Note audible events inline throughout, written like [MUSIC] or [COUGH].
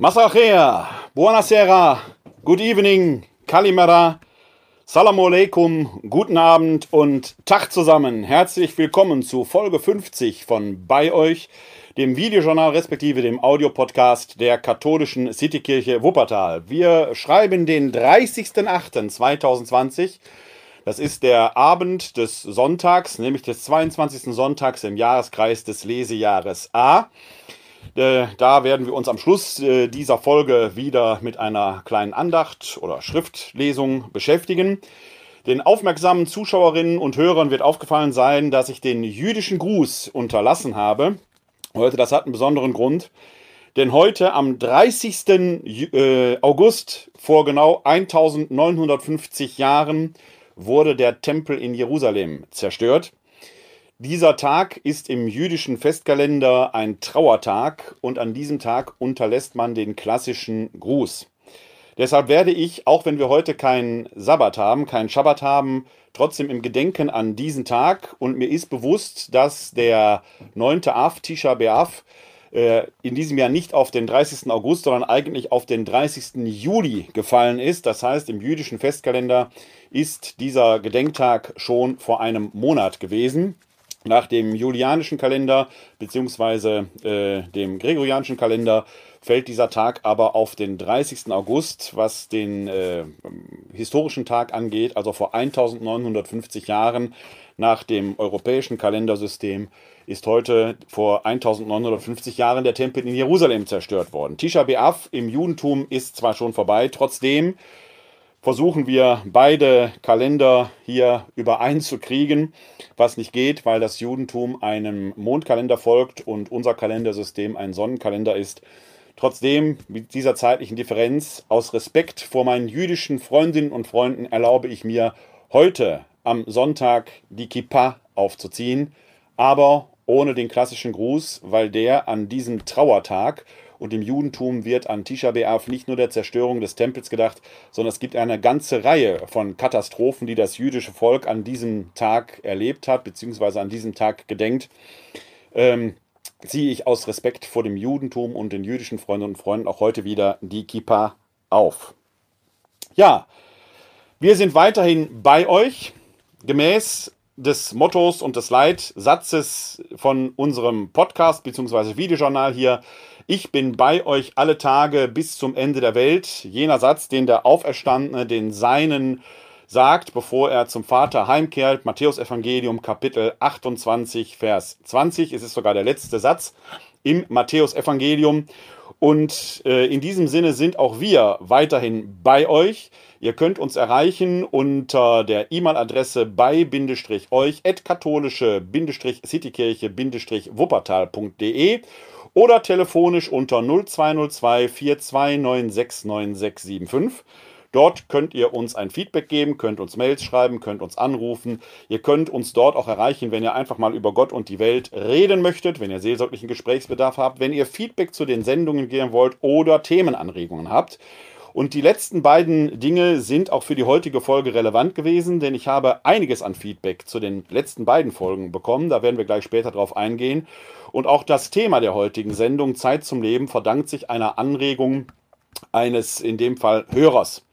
Masachea, buonasera, good evening, kalimera, salam alaikum, guten Abend und Tag zusammen. Herzlich willkommen zu Folge 50 von Bei euch, dem Videojournal respektive dem Audiopodcast der katholischen Citykirche Wuppertal. Wir schreiben den 30.08.2020. Das ist der Abend des Sonntags, nämlich des 22. Sonntags im Jahreskreis des Lesejahres A. Äh, da werden wir uns am Schluss äh, dieser Folge wieder mit einer kleinen Andacht oder Schriftlesung beschäftigen. Den aufmerksamen Zuschauerinnen und Hörern wird aufgefallen sein, dass ich den jüdischen Gruß unterlassen habe. Heute, das hat einen besonderen Grund. Denn heute am 30. Äh, August vor genau 1950 Jahren wurde der Tempel in Jerusalem zerstört. Dieser Tag ist im jüdischen Festkalender ein Trauertag und an diesem Tag unterlässt man den klassischen Gruß. Deshalb werde ich, auch wenn wir heute keinen Sabbat haben, keinen Schabbat haben, trotzdem im Gedenken an diesen Tag und mir ist bewusst, dass der 9. Av, Tisha B'Av, äh, in diesem Jahr nicht auf den 30. August, sondern eigentlich auf den 30. Juli gefallen ist. Das heißt, im jüdischen Festkalender ist dieser Gedenktag schon vor einem Monat gewesen. Nach dem julianischen Kalender bzw. Äh, dem gregorianischen Kalender fällt dieser Tag aber auf den 30. August, was den äh, historischen Tag angeht, also vor 1950 Jahren nach dem europäischen Kalendersystem ist heute vor 1950 Jahren der Tempel in Jerusalem zerstört worden. Tisha B'Av im Judentum ist zwar schon vorbei, trotzdem versuchen wir beide Kalender hier übereinzukriegen, was nicht geht, weil das Judentum einem Mondkalender folgt und unser Kalendersystem ein Sonnenkalender ist. Trotzdem, mit dieser zeitlichen Differenz, aus Respekt vor meinen jüdischen Freundinnen und Freunden erlaube ich mir, heute am Sonntag die Kippa aufzuziehen, aber ohne den klassischen Gruß, weil der an diesem Trauertag und im Judentum wird an Tisha B'Av nicht nur der Zerstörung des Tempels gedacht, sondern es gibt eine ganze Reihe von Katastrophen, die das jüdische Volk an diesem Tag erlebt hat, beziehungsweise an diesem Tag gedenkt. Ähm, ziehe ich aus Respekt vor dem Judentum und den jüdischen Freundinnen und Freunden auch heute wieder die Kippa auf. Ja, wir sind weiterhin bei euch, gemäß des Mottos und des Leitsatzes von unserem Podcast bzw. Videojournal hier ich bin bei euch alle Tage bis zum Ende der Welt. Jener Satz, den der Auferstandene den Seinen sagt, bevor er zum Vater heimkehrt. Matthäus Evangelium Kapitel 28, Vers 20. Es ist sogar der letzte Satz im Matthäus Evangelium. Und äh, in diesem Sinne sind auch wir weiterhin bei euch. Ihr könnt uns erreichen unter der E-Mail-Adresse bei-euch katholische-citykirche-wuppertal.de oder telefonisch unter 0202 4296995. Dort könnt ihr uns ein Feedback geben, könnt uns Mails schreiben, könnt uns anrufen. Ihr könnt uns dort auch erreichen, wenn ihr einfach mal über Gott und die Welt reden möchtet, wenn ihr seelsorglichen Gesprächsbedarf habt, wenn ihr Feedback zu den Sendungen geben wollt oder Themenanregungen habt. Und die letzten beiden Dinge sind auch für die heutige Folge relevant gewesen, denn ich habe einiges an Feedback zu den letzten beiden Folgen bekommen. Da werden wir gleich später drauf eingehen. Und auch das Thema der heutigen Sendung Zeit zum Leben verdankt sich einer Anregung eines in dem Fall Hörers.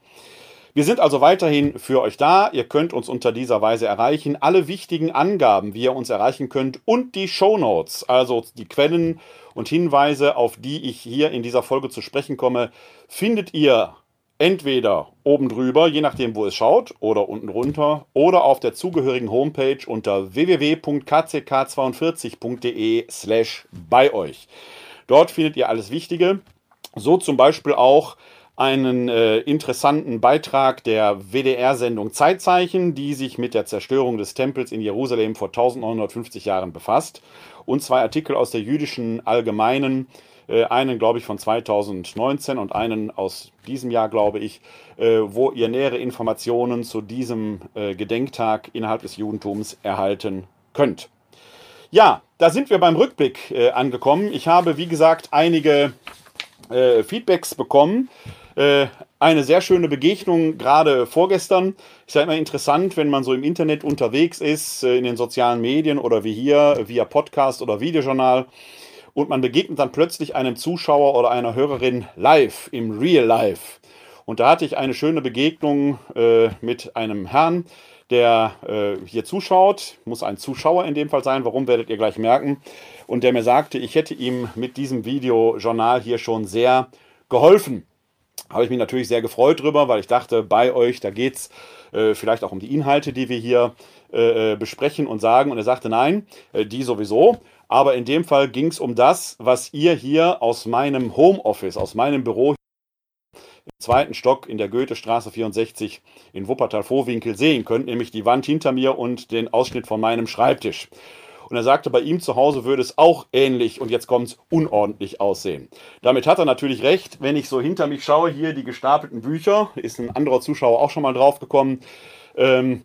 Wir sind also weiterhin für euch da. Ihr könnt uns unter dieser Weise erreichen. Alle wichtigen Angaben, wie ihr uns erreichen könnt und die Show Notes, also die Quellen und Hinweise, auf die ich hier in dieser Folge zu sprechen komme, findet ihr entweder oben drüber, je nachdem, wo es schaut, oder unten runter, oder auf der zugehörigen Homepage unter www.kck42.de slash bei euch. Dort findet ihr alles Wichtige, so zum Beispiel auch einen äh, interessanten Beitrag der WDR-Sendung Zeitzeichen, die sich mit der Zerstörung des Tempels in Jerusalem vor 1950 Jahren befasst und zwei Artikel aus der jüdischen Allgemeinen, äh, einen, glaube ich, von 2019 und einen aus diesem Jahr, glaube ich, äh, wo ihr nähere Informationen zu diesem äh, Gedenktag innerhalb des Judentums erhalten könnt. Ja, da sind wir beim Rückblick äh, angekommen. Ich habe, wie gesagt, einige äh, Feedbacks bekommen. Äh, eine sehr schöne Begegnung, gerade vorgestern. Ist ja immer interessant, wenn man so im Internet unterwegs ist, in den sozialen Medien oder wie hier, via Podcast oder Videojournal und man begegnet dann plötzlich einem Zuschauer oder einer Hörerin live, im Real Life. Und da hatte ich eine schöne Begegnung äh, mit einem Herrn, der äh, hier zuschaut, muss ein Zuschauer in dem Fall sein, warum werdet ihr gleich merken, und der mir sagte, ich hätte ihm mit diesem Videojournal hier schon sehr geholfen. Habe ich mich natürlich sehr gefreut drüber, weil ich dachte, bei euch, da geht es äh, vielleicht auch um die Inhalte, die wir hier äh, äh, besprechen und sagen. Und er sagte, nein, äh, die sowieso. Aber in dem Fall ging es um das, was ihr hier aus meinem Homeoffice, aus meinem Büro im zweiten Stock in der Goethestraße 64 in Wuppertal-Vorwinkel sehen könnt, nämlich die Wand hinter mir und den Ausschnitt von meinem Schreibtisch. Und er sagte, bei ihm zu Hause würde es auch ähnlich und jetzt kommt es unordentlich aussehen. Damit hat er natürlich recht. Wenn ich so hinter mich schaue, hier die gestapelten Bücher, ist ein anderer Zuschauer auch schon mal drauf gekommen. Ähm,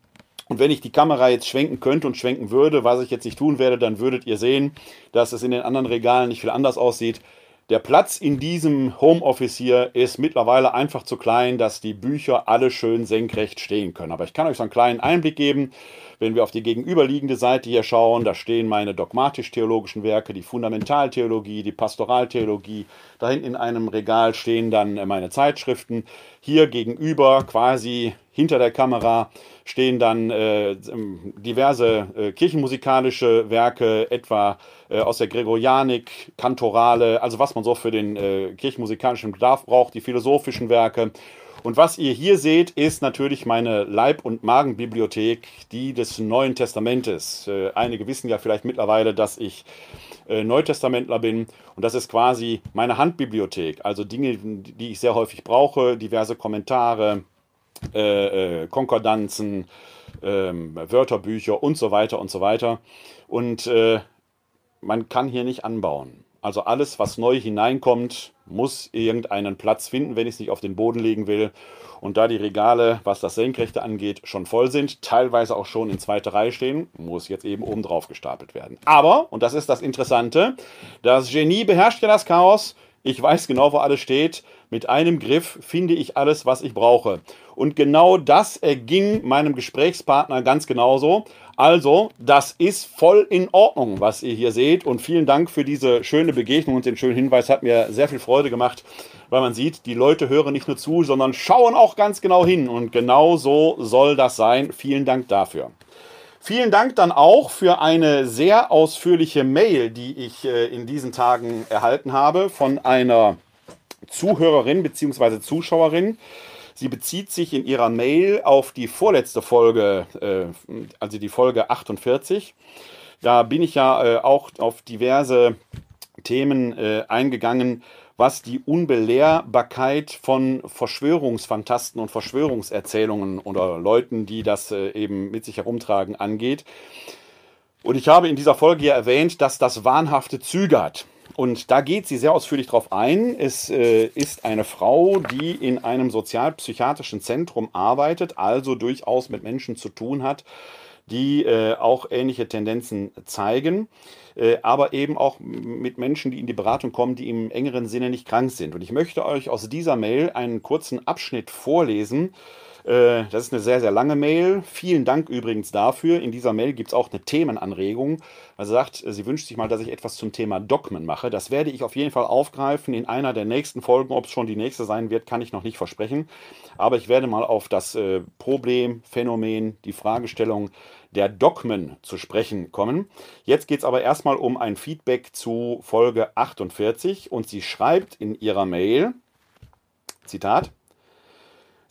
und wenn ich die Kamera jetzt schwenken könnte und schwenken würde, was ich jetzt nicht tun werde, dann würdet ihr sehen, dass es in den anderen Regalen nicht viel anders aussieht. Der Platz in diesem Homeoffice hier ist mittlerweile einfach zu klein, dass die Bücher alle schön senkrecht stehen können. Aber ich kann euch so einen kleinen Einblick geben. Wenn wir auf die gegenüberliegende Seite hier schauen, da stehen meine dogmatisch-theologischen Werke, die Fundamentaltheologie, die Pastoraltheologie. Da hinten in einem Regal stehen dann meine Zeitschriften. Hier gegenüber, quasi hinter der Kamera, stehen dann äh, diverse äh, kirchenmusikalische Werke, etwa aus der Gregorianik, Kantorale, also was man so für den äh, kirchenmusikalischen Bedarf braucht, die philosophischen Werke und was ihr hier seht, ist natürlich meine Leib- und Magenbibliothek, die des Neuen Testamentes. Äh, einige wissen ja vielleicht mittlerweile, dass ich äh, Neutestamentler bin und das ist quasi meine Handbibliothek. Also Dinge, die ich sehr häufig brauche, diverse Kommentare, äh, äh Konkordanzen, ähm, Wörterbücher und so weiter und so weiter. Und äh, man kann hier nicht anbauen. Also alles, was neu hineinkommt, muss irgendeinen Platz finden, wenn ich es nicht auf den Boden legen will. Und da die Regale, was das Senkrechte angeht, schon voll sind, teilweise auch schon in zweiter Reihe stehen, muss jetzt eben oben drauf gestapelt werden. Aber, und das ist das Interessante, das Genie beherrscht ja das Chaos. Ich weiß genau, wo alles steht. Mit einem Griff finde ich alles, was ich brauche. Und genau das erging meinem Gesprächspartner ganz genauso. Also, das ist voll in Ordnung, was ihr hier seht. Und vielen Dank für diese schöne Begegnung und den schönen Hinweis. Hat mir sehr viel Freude gemacht, weil man sieht, die Leute hören nicht nur zu, sondern schauen auch ganz genau hin. Und genau so soll das sein. Vielen Dank dafür. Vielen Dank dann auch für eine sehr ausführliche Mail, die ich äh, in diesen Tagen erhalten habe von einer Zuhörerin bzw. Zuschauerin. Sie bezieht sich in ihrer Mail auf die vorletzte Folge, äh, also die Folge 48. Da bin ich ja äh, auch auf diverse Themen äh, eingegangen, was die Unbelehrbarkeit von Verschwörungsfantasten und Verschwörungserzählungen oder Leuten, die das äh, eben mit sich herumtragen, angeht. Und ich habe in dieser Folge ja erwähnt, dass das wahnhafte Züge hat. Und da geht sie sehr ausführlich drauf ein. Es äh, ist eine Frau, die in einem sozialpsychiatrischen Zentrum arbeitet, also durchaus mit Menschen zu tun hat, die äh, auch ähnliche Tendenzen zeigen, äh, aber eben auch mit Menschen, die in die Beratung kommen, die im engeren Sinne nicht krank sind. Und ich möchte euch aus dieser Mail einen kurzen Abschnitt vorlesen, äh, das ist eine sehr, sehr lange Mail. Vielen Dank übrigens dafür. In dieser Mail gibt es auch eine Themenanregung. Also sagt, sie wünscht sich mal, dass ich etwas zum Thema Dogmen mache. Das werde ich auf jeden Fall aufgreifen in einer der nächsten Folgen. Ob es schon die nächste sein wird, kann ich noch nicht versprechen. Aber ich werde mal auf das äh, Problem, Phänomen, die Fragestellung der Dogmen zu sprechen kommen. Jetzt geht es aber erstmal um ein Feedback zu Folge 48 und sie schreibt in ihrer Mail, Zitat,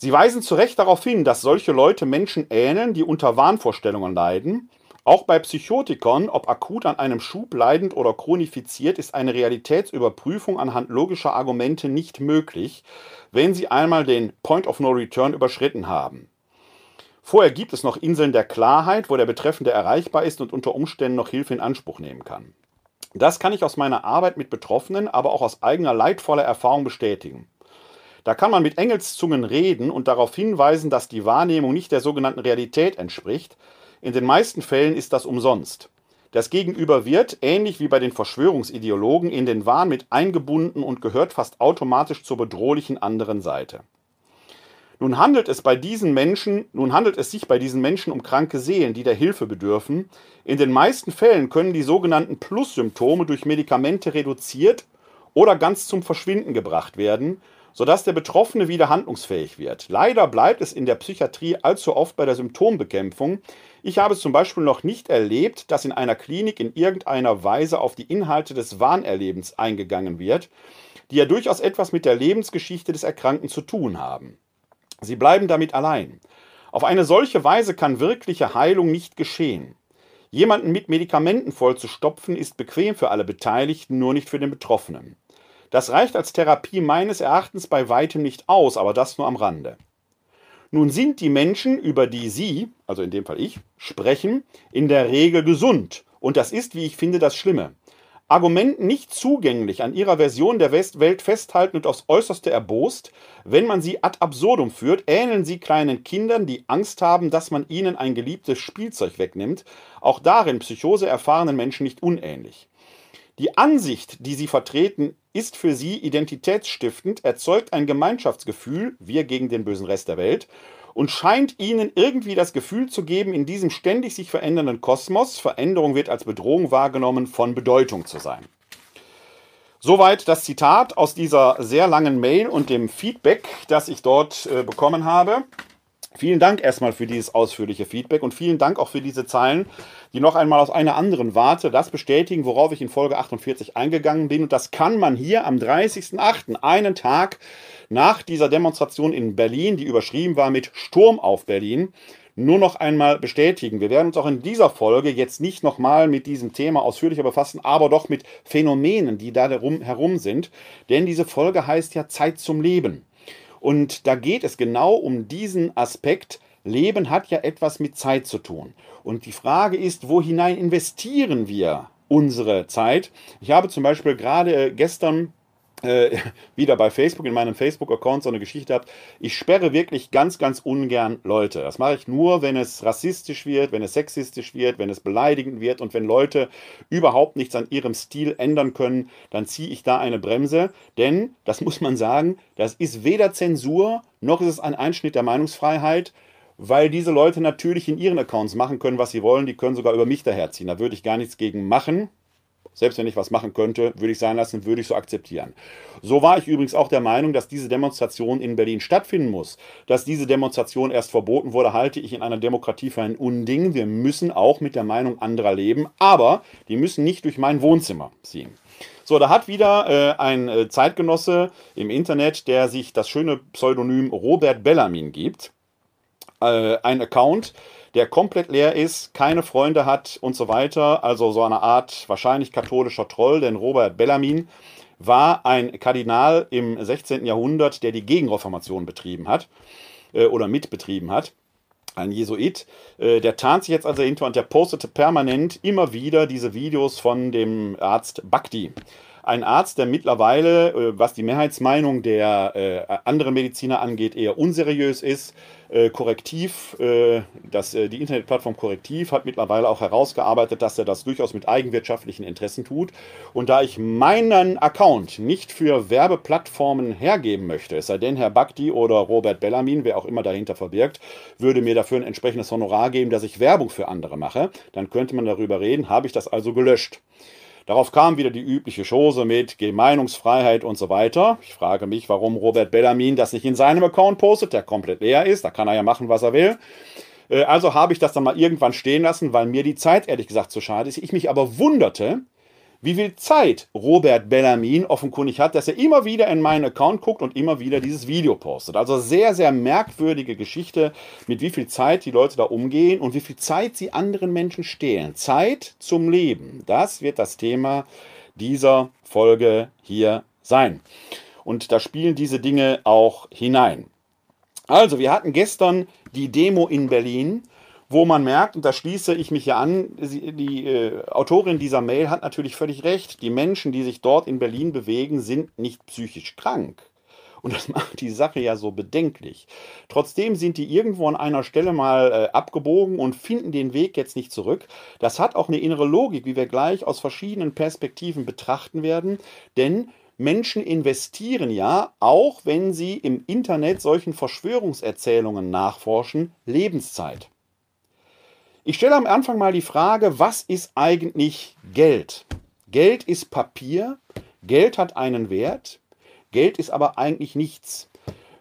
Sie weisen zu Recht darauf hin, dass solche Leute Menschen ähneln, die unter Wahnvorstellungen leiden. Auch bei Psychotikern, ob akut an einem Schub leidend oder chronifiziert, ist eine Realitätsüberprüfung anhand logischer Argumente nicht möglich, wenn sie einmal den Point of No Return überschritten haben. Vorher gibt es noch Inseln der Klarheit, wo der Betreffende erreichbar ist und unter Umständen noch Hilfe in Anspruch nehmen kann. Das kann ich aus meiner Arbeit mit Betroffenen, aber auch aus eigener leidvoller Erfahrung bestätigen. Da kann man mit Engelszungen reden und darauf hinweisen, dass die Wahrnehmung nicht der sogenannten Realität entspricht. In den meisten Fällen ist das umsonst. Das Gegenüber wird, ähnlich wie bei den Verschwörungsideologen, in den Wahn mit eingebunden und gehört fast automatisch zur bedrohlichen anderen Seite. Nun handelt es bei diesen Menschen, nun handelt es sich bei diesen Menschen um kranke Seelen, die der Hilfe bedürfen. In den meisten Fällen können die sogenannten Plus-Symptome durch Medikamente reduziert oder ganz zum Verschwinden gebracht werden, sodass der Betroffene wieder handlungsfähig wird. Leider bleibt es in der Psychiatrie allzu oft bei der Symptombekämpfung. Ich habe es zum Beispiel noch nicht erlebt, dass in einer Klinik in irgendeiner Weise auf die Inhalte des Wahnerlebens eingegangen wird, die ja durchaus etwas mit der Lebensgeschichte des Erkrankten zu tun haben. Sie bleiben damit allein. Auf eine solche Weise kann wirkliche Heilung nicht geschehen. Jemanden mit Medikamenten vollzustopfen ist bequem für alle Beteiligten, nur nicht für den Betroffenen. Das reicht als Therapie meines Erachtens bei weitem nicht aus, aber das nur am Rande. Nun sind die Menschen, über die Sie, also in dem Fall ich, sprechen, in der Regel gesund. Und das ist, wie ich finde, das Schlimme. Argumenten nicht zugänglich an ihrer Version der Welt festhalten und aufs Äußerste erbost, wenn man sie ad absurdum führt, ähneln sie kleinen Kindern, die Angst haben, dass man ihnen ein geliebtes Spielzeug wegnimmt, auch darin Psychose erfahrenen Menschen nicht unähnlich. Die Ansicht, die sie vertreten, ist für sie identitätsstiftend, erzeugt ein Gemeinschaftsgefühl, wir gegen den bösen Rest der Welt, und scheint ihnen irgendwie das Gefühl zu geben, in diesem ständig sich verändernden Kosmos, Veränderung wird als Bedrohung wahrgenommen, von Bedeutung zu sein. Soweit das Zitat aus dieser sehr langen Mail und dem Feedback, das ich dort äh, bekommen habe. Vielen Dank erstmal für dieses ausführliche Feedback und vielen Dank auch für diese Zeilen, die noch einmal aus einer anderen Warte das bestätigen, worauf ich in Folge 48 eingegangen bin. Und das kann man hier am 30.08., einen Tag nach dieser Demonstration in Berlin, die überschrieben war mit Sturm auf Berlin, nur noch einmal bestätigen. Wir werden uns auch in dieser Folge jetzt nicht nochmal mit diesem Thema ausführlicher befassen, aber doch mit Phänomenen, die da herum sind. Denn diese Folge heißt ja Zeit zum Leben. Und da geht es genau um diesen Aspekt. Leben hat ja etwas mit Zeit zu tun. Und die Frage ist, wo hinein investieren wir unsere Zeit? Ich habe zum Beispiel gerade gestern äh, [LAUGHS] wieder bei Facebook in meinem Facebook-Account so eine Geschichte habt. Ich sperre wirklich ganz, ganz ungern Leute. Das mache ich nur, wenn es rassistisch wird, wenn es sexistisch wird, wenn es beleidigend wird und wenn Leute überhaupt nichts an ihrem Stil ändern können, dann ziehe ich da eine Bremse. Denn, das muss man sagen, das ist weder Zensur noch ist es ein Einschnitt der Meinungsfreiheit weil diese Leute natürlich in ihren Accounts machen können, was sie wollen. Die können sogar über mich daherziehen. Da würde ich gar nichts gegen machen. Selbst wenn ich was machen könnte, würde ich sein lassen, würde ich so akzeptieren. So war ich übrigens auch der Meinung, dass diese Demonstration in Berlin stattfinden muss. Dass diese Demonstration erst verboten wurde, halte ich in einer Demokratie für ein Unding. Wir müssen auch mit der Meinung anderer leben, aber die müssen nicht durch mein Wohnzimmer ziehen. So, da hat wieder äh, ein äh, Zeitgenosse im Internet, der sich das schöne Pseudonym Robert Bellamin gibt, äh, ein Account, der komplett leer ist, keine Freunde hat und so weiter. Also so eine Art wahrscheinlich katholischer Troll, denn Robert Bellamin war ein Kardinal im 16. Jahrhundert, der die Gegenreformation betrieben hat äh, oder mitbetrieben hat. Ein Jesuit, äh, der tarnt sich jetzt also hinter und der postete permanent immer wieder diese Videos von dem Arzt Bhakti ein Arzt, der mittlerweile, äh, was die Mehrheitsmeinung der äh, anderen Mediziner angeht, eher unseriös ist. Äh, Korrektiv, das, die Internetplattform Korrektiv hat mittlerweile auch herausgearbeitet, dass er das durchaus mit eigenwirtschaftlichen Interessen tut. Und da ich meinen Account nicht für Werbeplattformen hergeben möchte, es sei denn, Herr Bakti oder Robert Bellamin, wer auch immer dahinter verbirgt, würde mir dafür ein entsprechendes Honorar geben, dass ich Werbung für andere mache, dann könnte man darüber reden, habe ich das also gelöscht. Darauf kam wieder die übliche Chose mit Meinungsfreiheit und so weiter. Ich frage mich, warum Robert Bellamin das nicht in seinem Account postet, der komplett leer ist. Da kann er ja machen, was er will. Äh, also habe ich das dann mal irgendwann stehen lassen, weil mir die Zeit ehrlich gesagt zu schade ist. Ich mich aber wunderte, wie viel Zeit Robert Bellamin offenkundig hat, dass er immer wieder in meinen Account guckt und immer wieder dieses Video postet. Also sehr, sehr merkwürdige Geschichte, mit wie viel Zeit die Leute da umgehen und wie viel Zeit sie anderen Menschen stehlen. Zeit zum Leben. Das wird das Thema dieser Folge hier sein. Und da spielen diese Dinge auch hinein. Also, wir hatten gestern die Demo in Berlin wo man merkt, und da schließe ich mich ja an, die, äh, Autorin dieser Mail hat natürlich völlig recht. Die Menschen, die sich dort in Berlin bewegen, sind nicht psychisch krank. Und das [LAUGHS] macht die Sache ja so bedenklich. Trotzdem sind die irgendwo an einer Stelle mal äh, abgebogen und finden den Weg jetzt nicht zurück. Das hat auch eine innere Logik, wie wir gleich aus verschiedenen Perspektiven betrachten werden. Denn Menschen investieren ja, auch wenn sie im Internet solchen Verschwörungserzählungen nachforschen, Lebenszeit. Ich stelle am Anfang mal die Frage, was ist eigentlich Geld? Geld ist Papier, Geld hat einen Wert, Geld ist aber eigentlich nichts.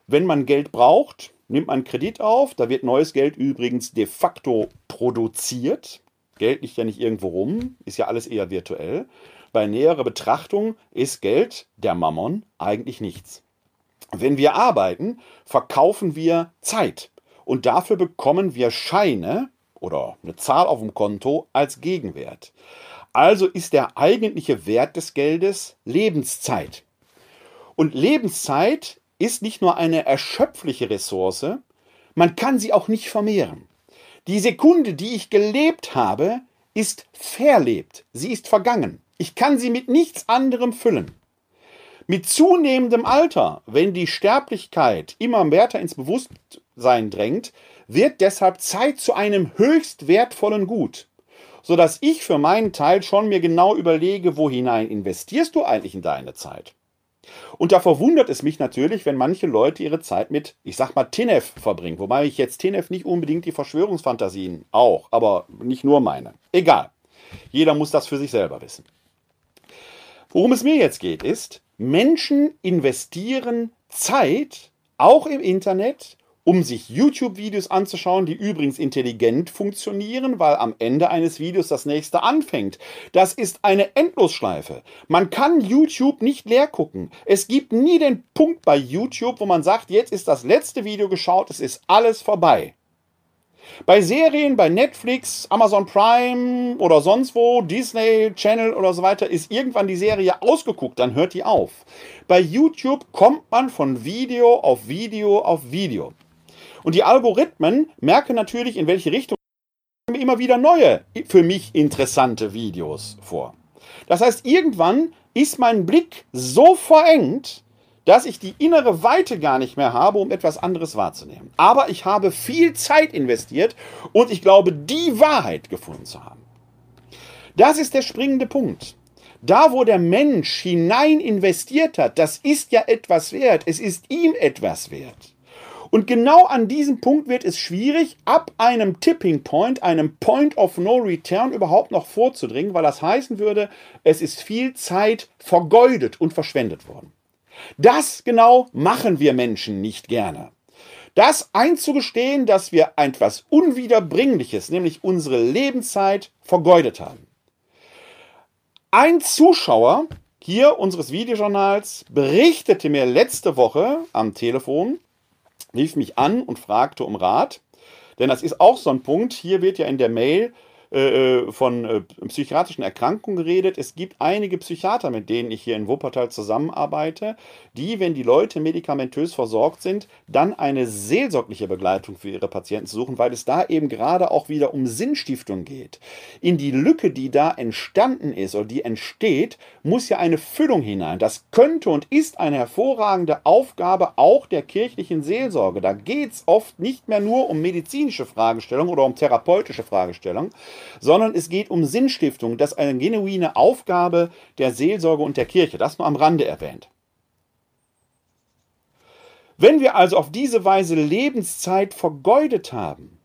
Wenn man Geld braucht, nimmt man Kredit auf, da wird neues Geld übrigens de facto produziert. Geld liegt ja nicht irgendwo rum, ist ja alles eher virtuell. Bei näherer Betrachtung ist Geld, der Mammon, eigentlich nichts. Wenn wir arbeiten, verkaufen wir Zeit und dafür bekommen wir Scheine oder eine Zahl auf dem Konto als Gegenwert. Also ist der eigentliche Wert des Geldes Lebenszeit. Und Lebenszeit ist nicht nur eine erschöpfliche Ressource, man kann sie auch nicht vermehren. Die Sekunde, die ich gelebt habe, ist verlebt, sie ist vergangen. Ich kann sie mit nichts anderem füllen. Mit zunehmendem Alter, wenn die Sterblichkeit immer weiter ins Bewusstsein drängt, wird deshalb Zeit zu einem höchst wertvollen Gut, sodass ich für meinen Teil schon mir genau überlege, wo hinein investierst du eigentlich in deine Zeit? Und da verwundert es mich natürlich, wenn manche Leute ihre Zeit mit, ich sag mal, Tinef verbringen. Wobei ich jetzt Tinef nicht unbedingt die Verschwörungsfantasien auch, aber nicht nur meine. Egal. Jeder muss das für sich selber wissen. Worum es mir jetzt geht, ist, Menschen investieren Zeit, auch im Internet, um sich YouTube-Videos anzuschauen, die übrigens intelligent funktionieren, weil am Ende eines Videos das nächste anfängt. Das ist eine Endlosschleife. Man kann YouTube nicht leer gucken. Es gibt nie den Punkt bei YouTube, wo man sagt, jetzt ist das letzte Video geschaut, es ist alles vorbei. Bei Serien, bei Netflix, Amazon Prime oder sonst wo, Disney Channel oder so weiter, ist irgendwann die Serie ausgeguckt, dann hört die auf. Bei YouTube kommt man von Video auf Video auf Video. Und die Algorithmen merken natürlich, in welche Richtung immer wieder neue, für mich interessante Videos vor. Das heißt, irgendwann ist mein Blick so verengt, dass ich die innere Weite gar nicht mehr habe, um etwas anderes wahrzunehmen. Aber ich habe viel Zeit investiert und ich glaube, die Wahrheit gefunden zu haben. Das ist der springende Punkt. Da, wo der Mensch hinein investiert hat, das ist ja etwas wert. Es ist ihm etwas wert. Und genau an diesem Punkt wird es schwierig, ab einem Tipping Point, einem Point of No Return überhaupt noch vorzudringen, weil das heißen würde, es ist viel Zeit vergeudet und verschwendet worden. Das genau machen wir Menschen nicht gerne. Das einzugestehen, dass wir etwas Unwiederbringliches, nämlich unsere Lebenszeit, vergeudet haben. Ein Zuschauer hier unseres Videojournals berichtete mir letzte Woche am Telefon, rief mich an und fragte um Rat. Denn das ist auch so ein Punkt. Hier wird ja in der Mail äh, äh, von äh, psychiatrischen Erkrankungen geredet. Es gibt einige Psychiater, mit denen ich hier in Wuppertal zusammenarbeite, die, wenn die Leute medikamentös versorgt sind, dann eine seelsorgliche Begleitung für ihre Patienten suchen, weil es da eben gerade auch wieder um Sinnstiftung geht. In die Lücke, die da entstanden ist oder die entsteht, muss ja eine Füllung hinein. Das könnte und ist eine hervorragende Aufgabe auch der kirchlichen Seelsorge. Da geht es oft nicht mehr nur um medizinische Fragestellungen oder um therapeutische Fragestellungen, sondern es geht um Sinnstiftung. Das ist eine genuine Aufgabe der Seelsorge und der Kirche. Das nur am Rande erwähnt. Wenn wir also auf diese Weise Lebenszeit vergeudet haben,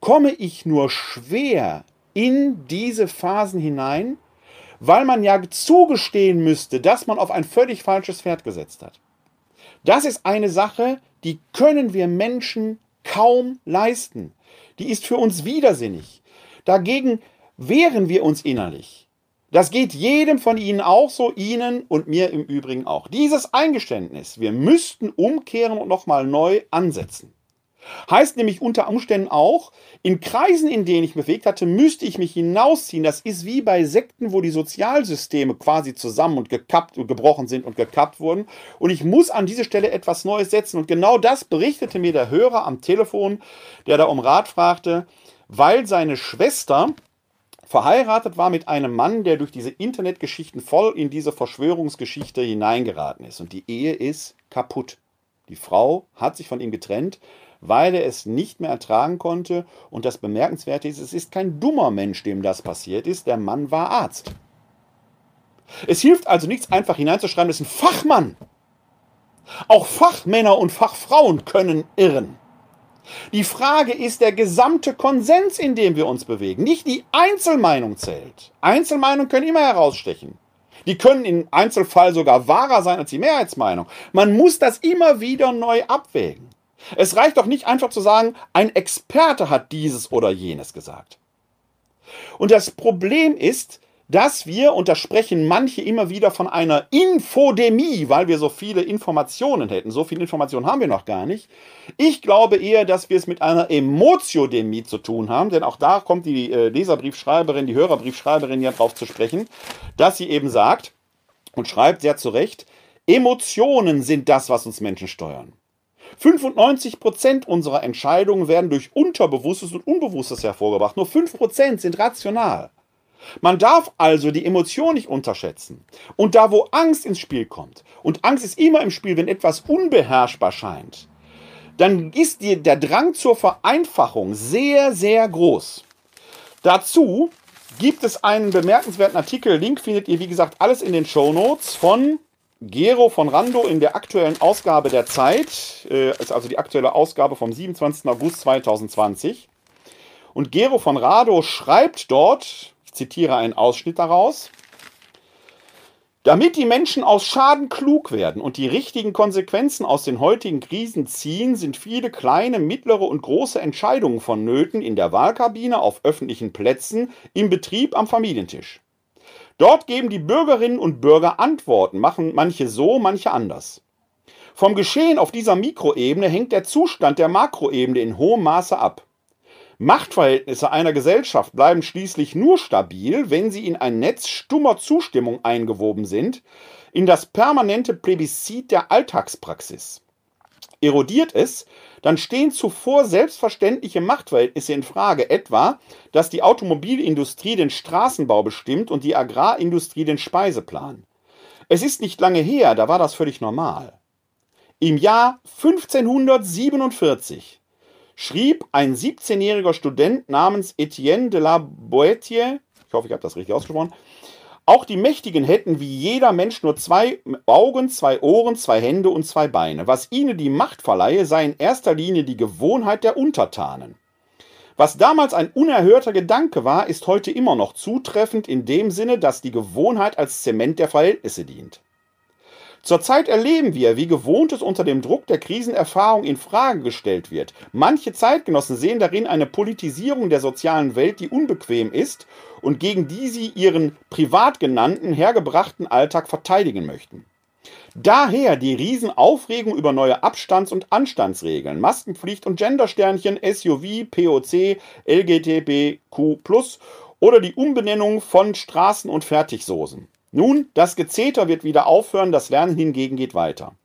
komme ich nur schwer in diese Phasen hinein, weil man ja zugestehen müsste, dass man auf ein völlig falsches Pferd gesetzt hat. Das ist eine Sache, die können wir Menschen kaum leisten. Die ist für uns widersinnig. Dagegen wehren wir uns innerlich. Das geht jedem von Ihnen auch so, Ihnen und mir im Übrigen auch. Dieses Eingeständnis, wir müssten umkehren und nochmal neu ansetzen. Heißt nämlich unter Umständen auch, in Kreisen, in denen ich bewegt hatte, müsste ich mich hinausziehen. Das ist wie bei Sekten, wo die Sozialsysteme quasi zusammen und gekappt und gebrochen sind und gekappt wurden. Und ich muss an diese Stelle etwas Neues setzen. Und genau das berichtete mir der Hörer am Telefon, der da um Rat fragte weil seine Schwester verheiratet war mit einem Mann, der durch diese Internetgeschichten voll in diese Verschwörungsgeschichte hineingeraten ist. Und die Ehe ist kaputt. Die Frau hat sich von ihm getrennt, weil er es nicht mehr ertragen konnte. Und das Bemerkenswerte ist, es ist kein dummer Mensch, dem das passiert ist. Der Mann war Arzt. Es hilft also nichts, einfach hineinzuschreiben, das ist ein Fachmann. Auch Fachmänner und Fachfrauen können irren. Die Frage ist der gesamte Konsens, in dem wir uns bewegen. Nicht die Einzelmeinung zählt. Einzelmeinungen können immer herausstechen. Die können im Einzelfall sogar wahrer sein als die Mehrheitsmeinung. Man muss das immer wieder neu abwägen. Es reicht doch nicht einfach zu sagen, ein Experte hat dieses oder jenes gesagt. Und das Problem ist, dass wir, und da sprechen manche immer wieder von einer Infodemie, weil wir so viele Informationen hätten. So viele Informationen haben wir noch gar nicht. Ich glaube eher, dass wir es mit einer Emotiodemie zu tun haben, denn auch da kommt die äh, Leserbriefschreiberin, die Hörerbriefschreiberin ja drauf zu sprechen, dass sie eben sagt und schreibt sehr zu Recht, Emotionen sind das, was uns Menschen steuern. 95% unserer Entscheidungen werden durch Unterbewusstes und Unbewusstes hervorgebracht. Nur 5% sind rational. Man darf also die Emotion nicht unterschätzen. Und da, wo Angst ins Spiel kommt, und Angst ist immer im Spiel, wenn etwas unbeherrschbar scheint, dann ist die, der Drang zur Vereinfachung sehr, sehr groß. Dazu gibt es einen bemerkenswerten Artikel, Link findet ihr, wie gesagt, alles in den Show Notes von Gero von Rando in der aktuellen Ausgabe der Zeit, äh, ist also die aktuelle Ausgabe vom 27. August 2020. Und Gero von Rado schreibt dort, zitiere einen Ausschnitt daraus. Damit die Menschen aus Schaden klug werden und die richtigen Konsequenzen aus den heutigen Krisen ziehen, sind viele kleine, mittlere und große Entscheidungen vonnöten in der Wahlkabine, auf öffentlichen Plätzen, im Betrieb, am Familientisch. Dort geben die Bürgerinnen und Bürger Antworten, machen manche so, manche anders. Vom Geschehen auf dieser Mikroebene hängt der Zustand der Makroebene in hohem Maße ab. Machtverhältnisse einer Gesellschaft bleiben schließlich nur stabil, wenn sie in ein Netz stummer Zustimmung eingewoben sind, in das permanente Plebiszit der Alltagspraxis. Erodiert es, dann stehen zuvor selbstverständliche Machtverhältnisse in Frage, etwa, dass die Automobilindustrie den Straßenbau bestimmt und die Agrarindustrie den Speiseplan. Es ist nicht lange her, da war das völlig normal. Im Jahr 1547 schrieb ein 17-jähriger Student namens Etienne de la Boétie, ich hoffe, ich habe das richtig ausgesprochen, auch die Mächtigen hätten wie jeder Mensch nur zwei Augen, zwei Ohren, zwei Hände und zwei Beine. Was ihnen die Macht verleihe, sei in erster Linie die Gewohnheit der Untertanen. Was damals ein unerhörter Gedanke war, ist heute immer noch zutreffend in dem Sinne, dass die Gewohnheit als Zement der Verhältnisse dient. Zurzeit erleben wir, wie Gewohntes unter dem Druck der Krisenerfahrung in Frage gestellt wird. Manche Zeitgenossen sehen darin eine Politisierung der sozialen Welt, die unbequem ist und gegen die sie ihren privat genannten, hergebrachten Alltag verteidigen möchten. Daher die Riesenaufregung über neue Abstands- und Anstandsregeln, Maskenpflicht und Gendersternchen, SUV, POC, LGTBQ+, oder die Umbenennung von Straßen- und Fertigsoßen. Nun, das Gezeter wird wieder aufhören, das Lernen hingegen geht weiter.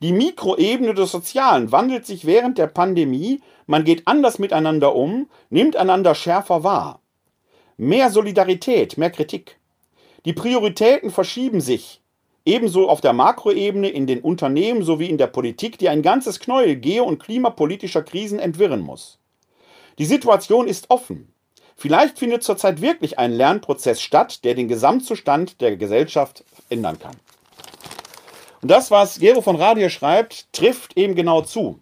Die Mikroebene des Sozialen wandelt sich während der Pandemie, man geht anders miteinander um, nimmt einander schärfer wahr. Mehr Solidarität, mehr Kritik. Die Prioritäten verschieben sich, ebenso auf der Makroebene in den Unternehmen sowie in der Politik, die ein ganzes Knäuel geo- und klimapolitischer Krisen entwirren muss. Die Situation ist offen. Vielleicht findet zurzeit wirklich ein Lernprozess statt, der den Gesamtzustand der Gesellschaft ändern kann. Und das, was Gero von Radio schreibt, trifft eben genau zu.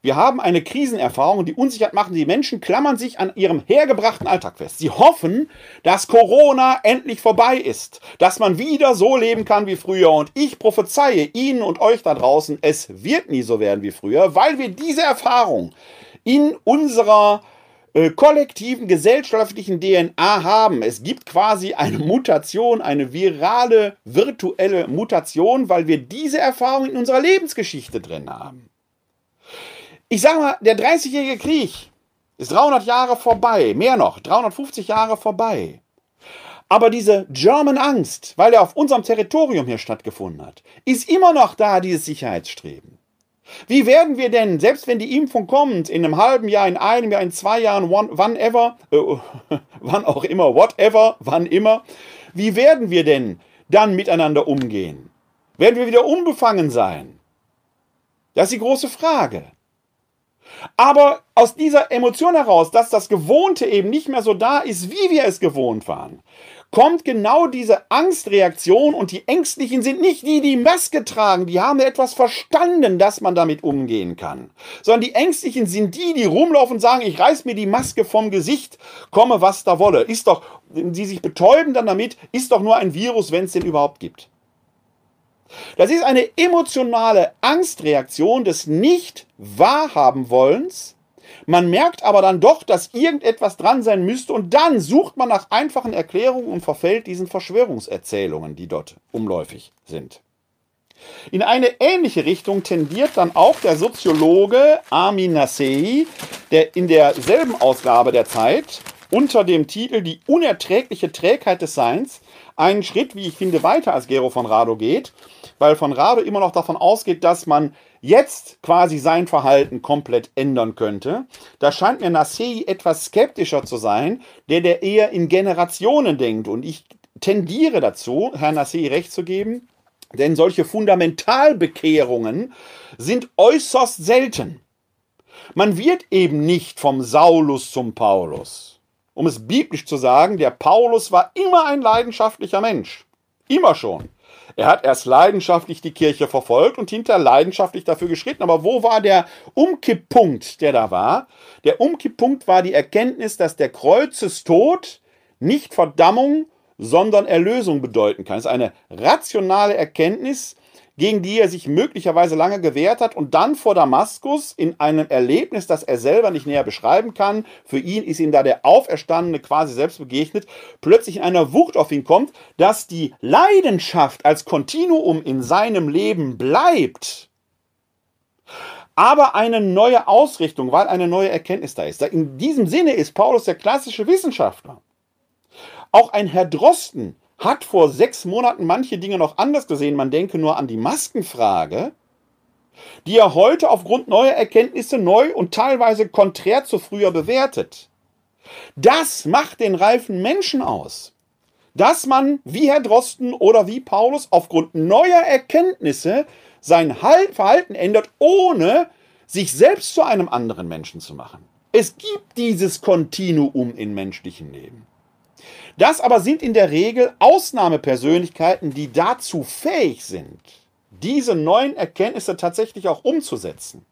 Wir haben eine Krisenerfahrung, die Unsicherheit machen. Die Menschen klammern sich an ihrem hergebrachten Alltag fest. Sie hoffen, dass Corona endlich vorbei ist, dass man wieder so leben kann wie früher. Und ich prophezeie Ihnen und euch da draußen, es wird nie so werden wie früher, weil wir diese Erfahrung in unserer äh, kollektiven gesellschaftlichen DNA haben. Es gibt quasi eine Mutation, eine virale, virtuelle Mutation, weil wir diese Erfahrung in unserer Lebensgeschichte drin haben. Ich sage mal, der 30-jährige Krieg ist 300 Jahre vorbei, mehr noch, 350 Jahre vorbei. Aber diese German Angst, weil er auf unserem Territorium hier stattgefunden hat, ist immer noch da, dieses Sicherheitsstreben. Wie werden wir denn, selbst wenn die Impfung kommt, in einem halben Jahr, in einem Jahr, in zwei Jahren, one, wann äh, [LAUGHS] wann auch immer, whatever, wann immer, wie werden wir denn dann miteinander umgehen? Werden wir wieder unbefangen sein? Das ist die große Frage. Aber aus dieser Emotion heraus, dass das Gewohnte eben nicht mehr so da ist, wie wir es gewohnt waren, kommt genau diese Angstreaktion und die Ängstlichen sind nicht die, die Maske tragen, die haben etwas verstanden, dass man damit umgehen kann, sondern die Ängstlichen sind die, die rumlaufen und sagen, ich reiß mir die Maske vom Gesicht, komme was da wolle. Ist doch, die sich betäuben dann damit, ist doch nur ein Virus, wenn es den überhaupt gibt. Das ist eine emotionale Angstreaktion des Nicht-Wahrhaben-Wollens, man merkt aber dann doch, dass irgendetwas dran sein müsste und dann sucht man nach einfachen Erklärungen und verfällt diesen Verschwörungserzählungen, die dort umläufig sind. In eine ähnliche Richtung tendiert dann auch der Soziologe Amin Nassei, der in derselben Ausgabe der Zeit unter dem Titel Die unerträgliche Trägheit des Seins einen Schritt, wie ich finde, weiter als Gero von Rado geht, weil von Rado immer noch davon ausgeht, dass man jetzt quasi sein Verhalten komplett ändern könnte. Da scheint mir Nassei etwas skeptischer zu sein, der der eher in Generationen denkt. Und ich tendiere dazu, Herrn Nassei recht zu geben, denn solche Fundamentalbekehrungen sind äußerst selten. Man wird eben nicht vom Saulus zum Paulus. Um es biblisch zu sagen, der Paulus war immer ein leidenschaftlicher Mensch. Immer schon. Er hat erst leidenschaftlich die Kirche verfolgt und hinterher leidenschaftlich dafür geschritten. Aber wo war der Umkipppunkt, der da war? Der Umkipppunkt war die Erkenntnis, dass der Kreuzestod nicht Verdammung, sondern Erlösung bedeuten kann. Es ist eine rationale Erkenntnis, gegen die er sich möglicherweise lange gewehrt hat und dann vor Damaskus in einem Erlebnis, das er selber nicht näher beschreiben kann, für ihn ist ihm da der Auferstandene quasi selbst begegnet, plötzlich in einer Wucht auf ihn kommt, dass die Leidenschaft als Kontinuum in seinem Leben bleibt, aber eine neue Ausrichtung, weil eine neue Erkenntnis da ist. In diesem Sinne ist Paulus der klassische Wissenschaftler. Auch ein Herr Drosten hat vor sechs Monaten manche Dinge noch anders gesehen. Man denke nur an die Maskenfrage, die er heute aufgrund neuer Erkenntnisse neu und teilweise konträr zu früher bewertet. Das macht den reifen Menschen aus. Dass man, wie Herr Drosten oder wie Paulus, aufgrund neuer Erkenntnisse sein Verhalten ändert, ohne sich selbst zu einem anderen Menschen zu machen. Es gibt dieses Kontinuum im menschlichen Leben. Das aber sind in der Regel Ausnahmepersönlichkeiten, die dazu fähig sind, diese neuen Erkenntnisse tatsächlich auch umzusetzen.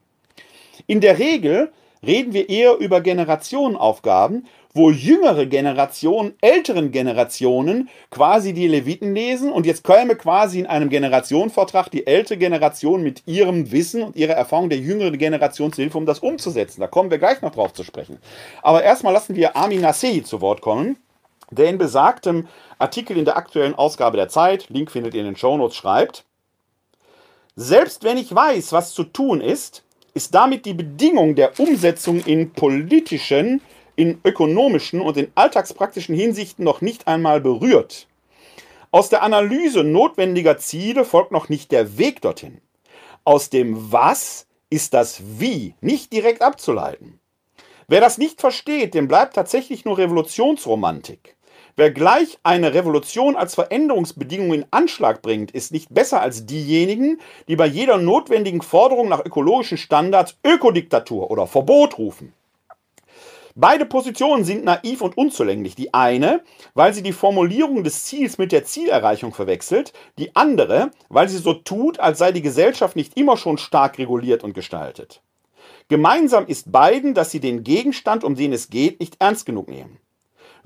In der Regel reden wir eher über Generationenaufgaben, wo jüngere Generationen älteren Generationen quasi die Leviten lesen und jetzt käme quasi in einem Generationenvortrag die ältere Generation mit ihrem Wissen und ihrer Erfahrung der jüngeren Generation zu Hilfe, um das umzusetzen. Da kommen wir gleich noch drauf zu sprechen. Aber erstmal lassen wir Amin Nassei zu Wort kommen der in besagtem Artikel in der aktuellen Ausgabe der Zeit, Link findet ihr in den Shownotes, schreibt, selbst wenn ich weiß, was zu tun ist, ist damit die Bedingung der Umsetzung in politischen, in ökonomischen und in alltagspraktischen Hinsichten noch nicht einmal berührt. Aus der Analyse notwendiger Ziele folgt noch nicht der Weg dorthin. Aus dem Was ist das Wie nicht direkt abzuleiten. Wer das nicht versteht, dem bleibt tatsächlich nur Revolutionsromantik. Wer gleich eine Revolution als Veränderungsbedingung in Anschlag bringt, ist nicht besser als diejenigen, die bei jeder notwendigen Forderung nach ökologischen Standards Ökodiktatur oder Verbot rufen. Beide Positionen sind naiv und unzulänglich. Die eine, weil sie die Formulierung des Ziels mit der Zielerreichung verwechselt, die andere, weil sie so tut, als sei die Gesellschaft nicht immer schon stark reguliert und gestaltet. Gemeinsam ist beiden, dass sie den Gegenstand, um den es geht, nicht ernst genug nehmen.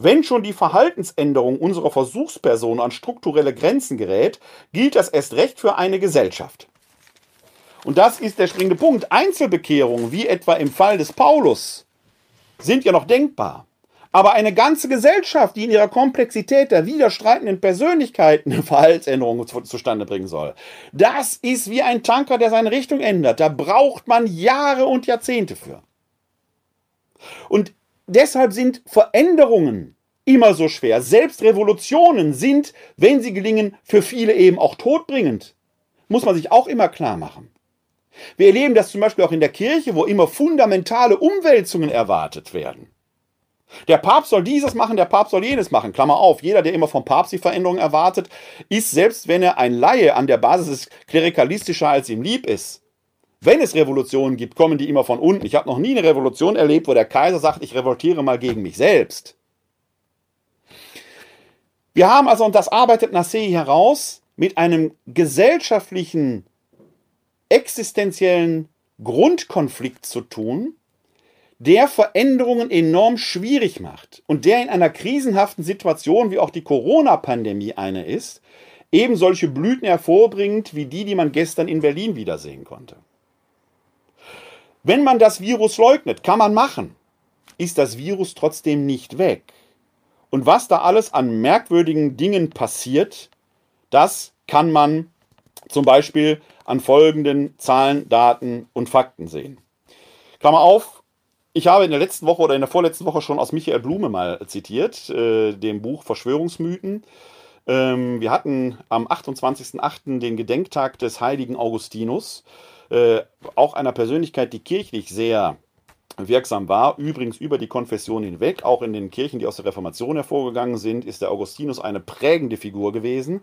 Wenn schon die Verhaltensänderung unserer Versuchsperson an strukturelle Grenzen gerät, gilt das erst recht für eine Gesellschaft. Und das ist der springende Punkt. Einzelbekehrungen, wie etwa im Fall des Paulus, sind ja noch denkbar. Aber eine ganze Gesellschaft, die in ihrer Komplexität der widerstreitenden Persönlichkeiten eine Verhaltensänderung zustande bringen soll, das ist wie ein Tanker, der seine Richtung ändert. Da braucht man Jahre und Jahrzehnte für. Und deshalb sind Veränderungen immer so schwer. Selbst Revolutionen sind, wenn sie gelingen, für viele eben auch todbringend. Muss man sich auch immer klar machen. Wir erleben das zum Beispiel auch in der Kirche, wo immer fundamentale Umwälzungen erwartet werden. Der Papst soll dieses machen, der Papst soll jenes machen. Klammer auf, jeder, der immer vom Papst die Veränderung erwartet, ist, selbst wenn er ein Laie an der Basis ist, klerikalistischer als ihm lieb ist. Wenn es Revolutionen gibt, kommen die immer von unten. Ich habe noch nie eine Revolution erlebt, wo der Kaiser sagt, ich revoltiere mal gegen mich selbst. Wir haben also, und das arbeitet Nassei heraus, mit einem gesellschaftlichen, existenziellen Grundkonflikt zu tun, der Veränderungen enorm schwierig macht und der in einer krisenhaften Situation, wie auch die Corona-Pandemie eine ist, eben solche Blüten hervorbringt, wie die, die man gestern in Berlin wiedersehen konnte. Wenn man das Virus leugnet, kann man machen, ist das Virus trotzdem nicht weg. Und was da alles an merkwürdigen Dingen passiert, das kann man zum Beispiel an folgenden Zahlen, Daten und Fakten sehen. Klammer auf, ich habe in der letzten Woche oder in der vorletzten Woche schon aus Michael Blume mal zitiert, äh, dem Buch Verschwörungsmythen. Ähm, wir hatten am 28.08. den Gedenktag des heiligen Augustinus, äh, auch einer Persönlichkeit, die kirchlich sehr wirksam war, übrigens über die Konfession hinweg, auch in den Kirchen, die aus der Reformation hervorgegangen sind, ist der Augustinus eine prägende Figur gewesen.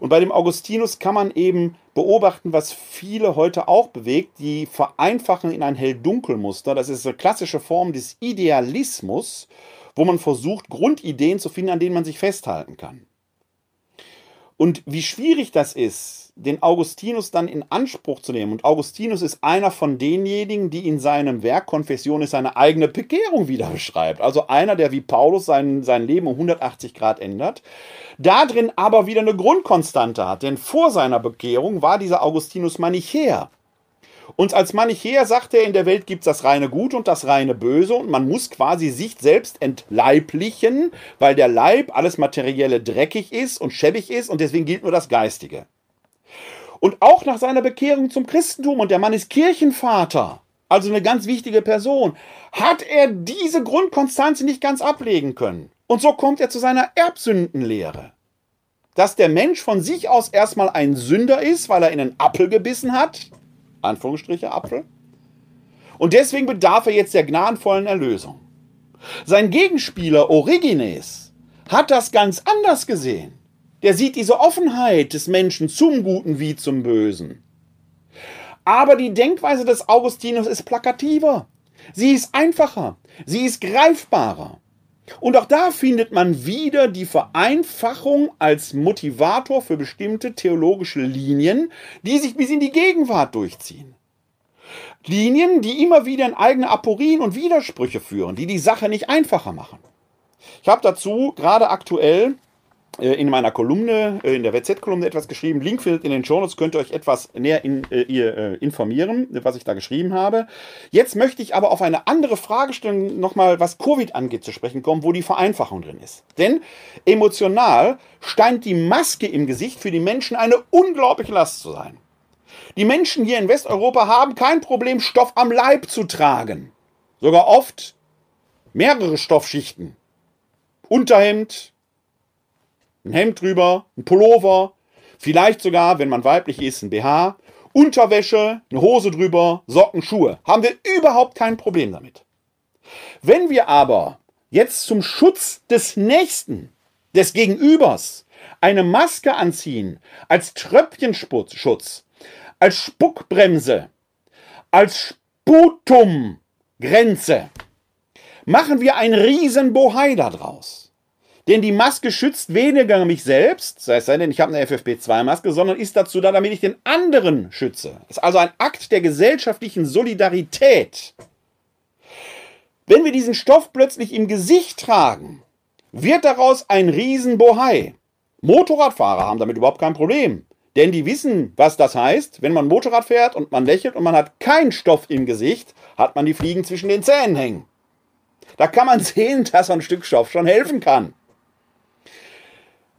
Und bei dem Augustinus kann man eben beobachten, was viele heute auch bewegt, die vereinfachen in ein Hell-Dunkel-Muster. Das ist eine klassische Form des Idealismus, wo man versucht, Grundideen zu finden, an denen man sich festhalten kann. Und wie schwierig das ist, den Augustinus dann in Anspruch zu nehmen. Und Augustinus ist einer von denjenigen, die in seinem Werk Konfession ist seine eigene Bekehrung wieder beschreibt. Also einer, der wie Paulus sein, sein Leben um 180 Grad ändert. Da drin aber wieder eine Grundkonstante hat. Denn vor seiner Bekehrung war dieser Augustinus Manichäer. Und als Manichäer sagt er, in der Welt gibt es das reine Gut und das reine Böse und man muss quasi sich selbst entleiblichen, weil der Leib, alles Materielle dreckig ist und schäbig ist und deswegen gilt nur das Geistige. Und auch nach seiner Bekehrung zum Christentum, und der Mann ist Kirchenvater, also eine ganz wichtige Person, hat er diese Grundkonstanze nicht ganz ablegen können. Und so kommt er zu seiner Erbsündenlehre. Dass der Mensch von sich aus erstmal ein Sünder ist, weil er in einen Apfel gebissen hat, Anführungsstriche Apfel. Und deswegen bedarf er jetzt der gnadenvollen Erlösung. Sein Gegenspieler Origenes hat das ganz anders gesehen. Der sieht diese Offenheit des Menschen zum Guten wie zum Bösen. Aber die Denkweise des Augustinus ist plakativer. Sie ist einfacher. Sie ist greifbarer. Und auch da findet man wieder die Vereinfachung als Motivator für bestimmte theologische Linien, die sich bis in die Gegenwart durchziehen. Linien, die immer wieder in eigene Aporien und Widersprüche führen, die die Sache nicht einfacher machen. Ich habe dazu gerade aktuell in meiner Kolumne, äh, in der WZ-Kolumne etwas geschrieben. Link findet in den Shownotes, könnt ihr euch etwas näher in, äh, äh, informieren, was ich da geschrieben habe. Jetzt möchte ich aber auf eine andere Fragestellung nochmal, was Covid angeht, zu sprechen kommen, wo die Vereinfachung drin ist. Denn emotional scheint die Maske im Gesicht für die Menschen eine unglaubliche Last zu sein. Die Menschen hier in Westeuropa haben kein Problem, Stoff am Leib zu tragen. Sogar oft mehrere Stoffschichten. Unterhemd, ein Hemd drüber, ein Pullover, vielleicht sogar, wenn man weiblich ist, ein BH, Unterwäsche, eine Hose drüber, Socken, Schuhe. Haben wir überhaupt kein Problem damit. Wenn wir aber jetzt zum Schutz des Nächsten, des Gegenübers, eine Maske anziehen, als Tröpfchenschutz, als Spuckbremse, als Sputumgrenze, machen wir ein riesen Bohai daraus. Denn die Maske schützt weniger mich selbst, sei es denn, ich habe eine FFP2-Maske, sondern ist dazu da, damit ich den anderen schütze. Ist also ein Akt der gesellschaftlichen Solidarität. Wenn wir diesen Stoff plötzlich im Gesicht tragen, wird daraus ein Riesenbohai. Motorradfahrer haben damit überhaupt kein Problem. Denn die wissen, was das heißt. Wenn man Motorrad fährt und man lächelt und man hat keinen Stoff im Gesicht, hat man die Fliegen zwischen den Zähnen hängen. Da kann man [LAUGHS] sehen, dass so ein Stück Stoff schon helfen kann.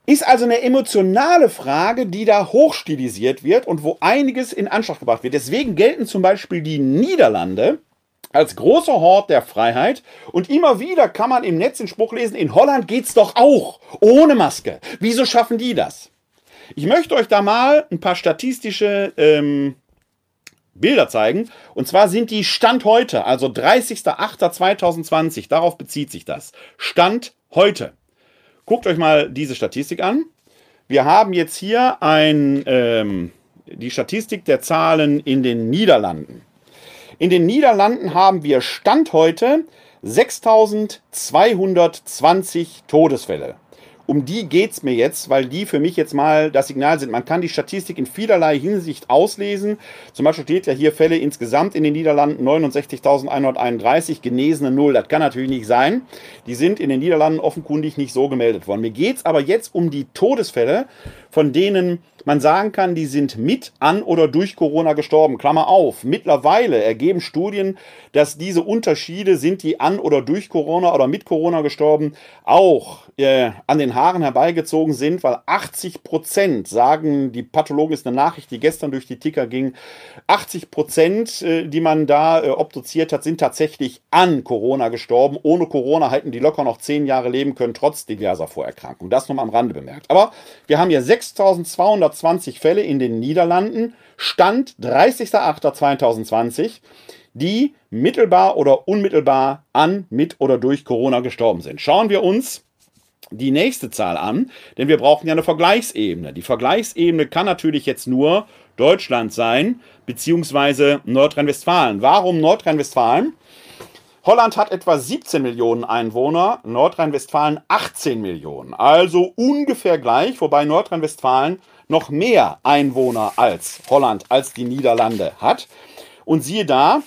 Ist also eine emotionale Frage, die da hochstilisiert wird und wo einiges in Anschlag gebracht wird. Deswegen gelten zum Beispiel die Niederlande als großer Hort der Freiheit. Und immer wieder kann man im Netz den Spruch lesen, in Holland geht's doch auch ohne Maske. Wieso schaffen die das? Ich möchte euch da mal ein paar statistische ähm, Bilder zeigen. Und zwar sind die Stand heute, also 30.08.2020, darauf bezieht sich das. Stand heute. Guckt euch mal diese Statistik an. Wir haben jetzt hier ein, ähm, die Statistik der Zahlen in den Niederlanden. In den Niederlanden haben wir Stand heute 6220 Todesfälle. Um die geht es mir jetzt, weil die für mich jetzt mal das Signal sind. Man kann die Statistik in vielerlei Hinsicht auslesen. Zum Beispiel steht ja hier Fälle insgesamt in den Niederlanden 69.131, Genesene null. Das kann natürlich nicht sein. Die sind in den Niederlanden offenkundig nicht so gemeldet worden. Mir geht es aber jetzt um die Todesfälle, von denen man sagen kann, die sind mit an oder durch Corona gestorben. Klammer auf. Mittlerweile ergeben Studien, dass diese Unterschiede sind, die an oder durch Corona oder mit Corona gestorben, auch äh, an den Haaren herbeigezogen sind, weil 80 Prozent, sagen die Pathologen, ist eine Nachricht, die gestern durch die Ticker ging, 80 Prozent, äh, die man da äh, obduziert hat, sind tatsächlich an Corona gestorben. Ohne Corona hätten die locker noch zehn Jahre leben können, trotz diverser Vorerkrankungen. Das nur mal am Rande bemerkt. Aber wir haben ja 6200 120 Fälle in den Niederlanden, Stand 30.08.2020, die mittelbar oder unmittelbar an, mit oder durch Corona gestorben sind. Schauen wir uns die nächste Zahl an, denn wir brauchen ja eine Vergleichsebene. Die Vergleichsebene kann natürlich jetzt nur Deutschland sein, beziehungsweise Nordrhein-Westfalen. Warum Nordrhein-Westfalen? Holland hat etwa 17 Millionen Einwohner, Nordrhein-Westfalen 18 Millionen. Also ungefähr gleich, wobei Nordrhein-Westfalen noch mehr Einwohner als Holland, als die Niederlande hat. Und siehe da,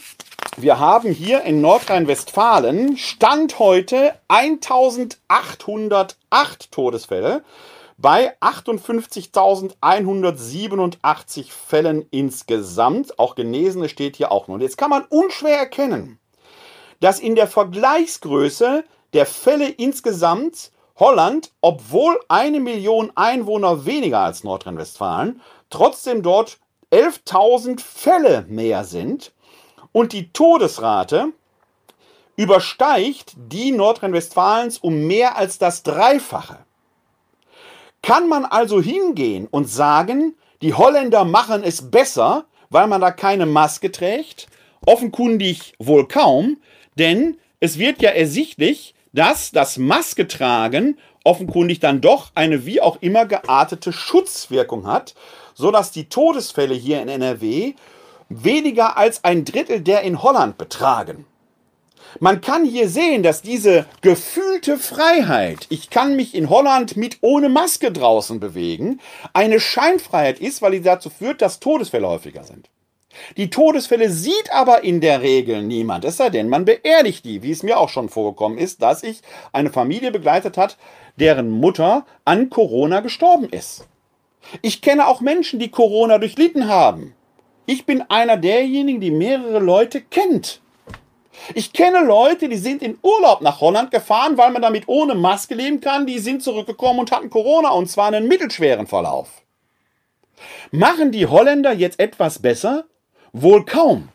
wir haben hier in Nordrhein-Westfalen Stand heute 1808 Todesfälle bei 58.187 Fällen insgesamt. Auch Genesene steht hier auch noch. Und jetzt kann man unschwer erkennen, dass in der Vergleichsgröße der Fälle insgesamt Holland, obwohl eine Million Einwohner weniger als Nordrhein-Westfalen, trotzdem dort 11.000 Fälle mehr sind und die Todesrate übersteigt die Nordrhein-Westfalens um mehr als das Dreifache. Kann man also hingehen und sagen, die Holländer machen es besser, weil man da keine Maske trägt? Offenkundig wohl kaum, denn es wird ja ersichtlich, dass das Masketragen offenkundig dann doch eine wie auch immer geartete Schutzwirkung hat, sodass die Todesfälle hier in NRW weniger als ein Drittel der in Holland betragen. Man kann hier sehen, dass diese gefühlte Freiheit, ich kann mich in Holland mit ohne Maske draußen bewegen, eine Scheinfreiheit ist, weil die dazu führt, dass Todesfälle häufiger sind. Die Todesfälle sieht aber in der Regel niemand, es sei denn, man beerdigt die, wie es mir auch schon vorgekommen ist, dass ich eine Familie begleitet hat, deren Mutter an Corona gestorben ist. Ich kenne auch Menschen, die Corona durchlitten haben. Ich bin einer derjenigen, die mehrere Leute kennt. Ich kenne Leute, die sind in Urlaub nach Holland gefahren, weil man damit ohne Maske leben kann. Die sind zurückgekommen und hatten Corona und zwar einen mittelschweren Verlauf. Machen die Holländer jetzt etwas besser? Wohl kaum.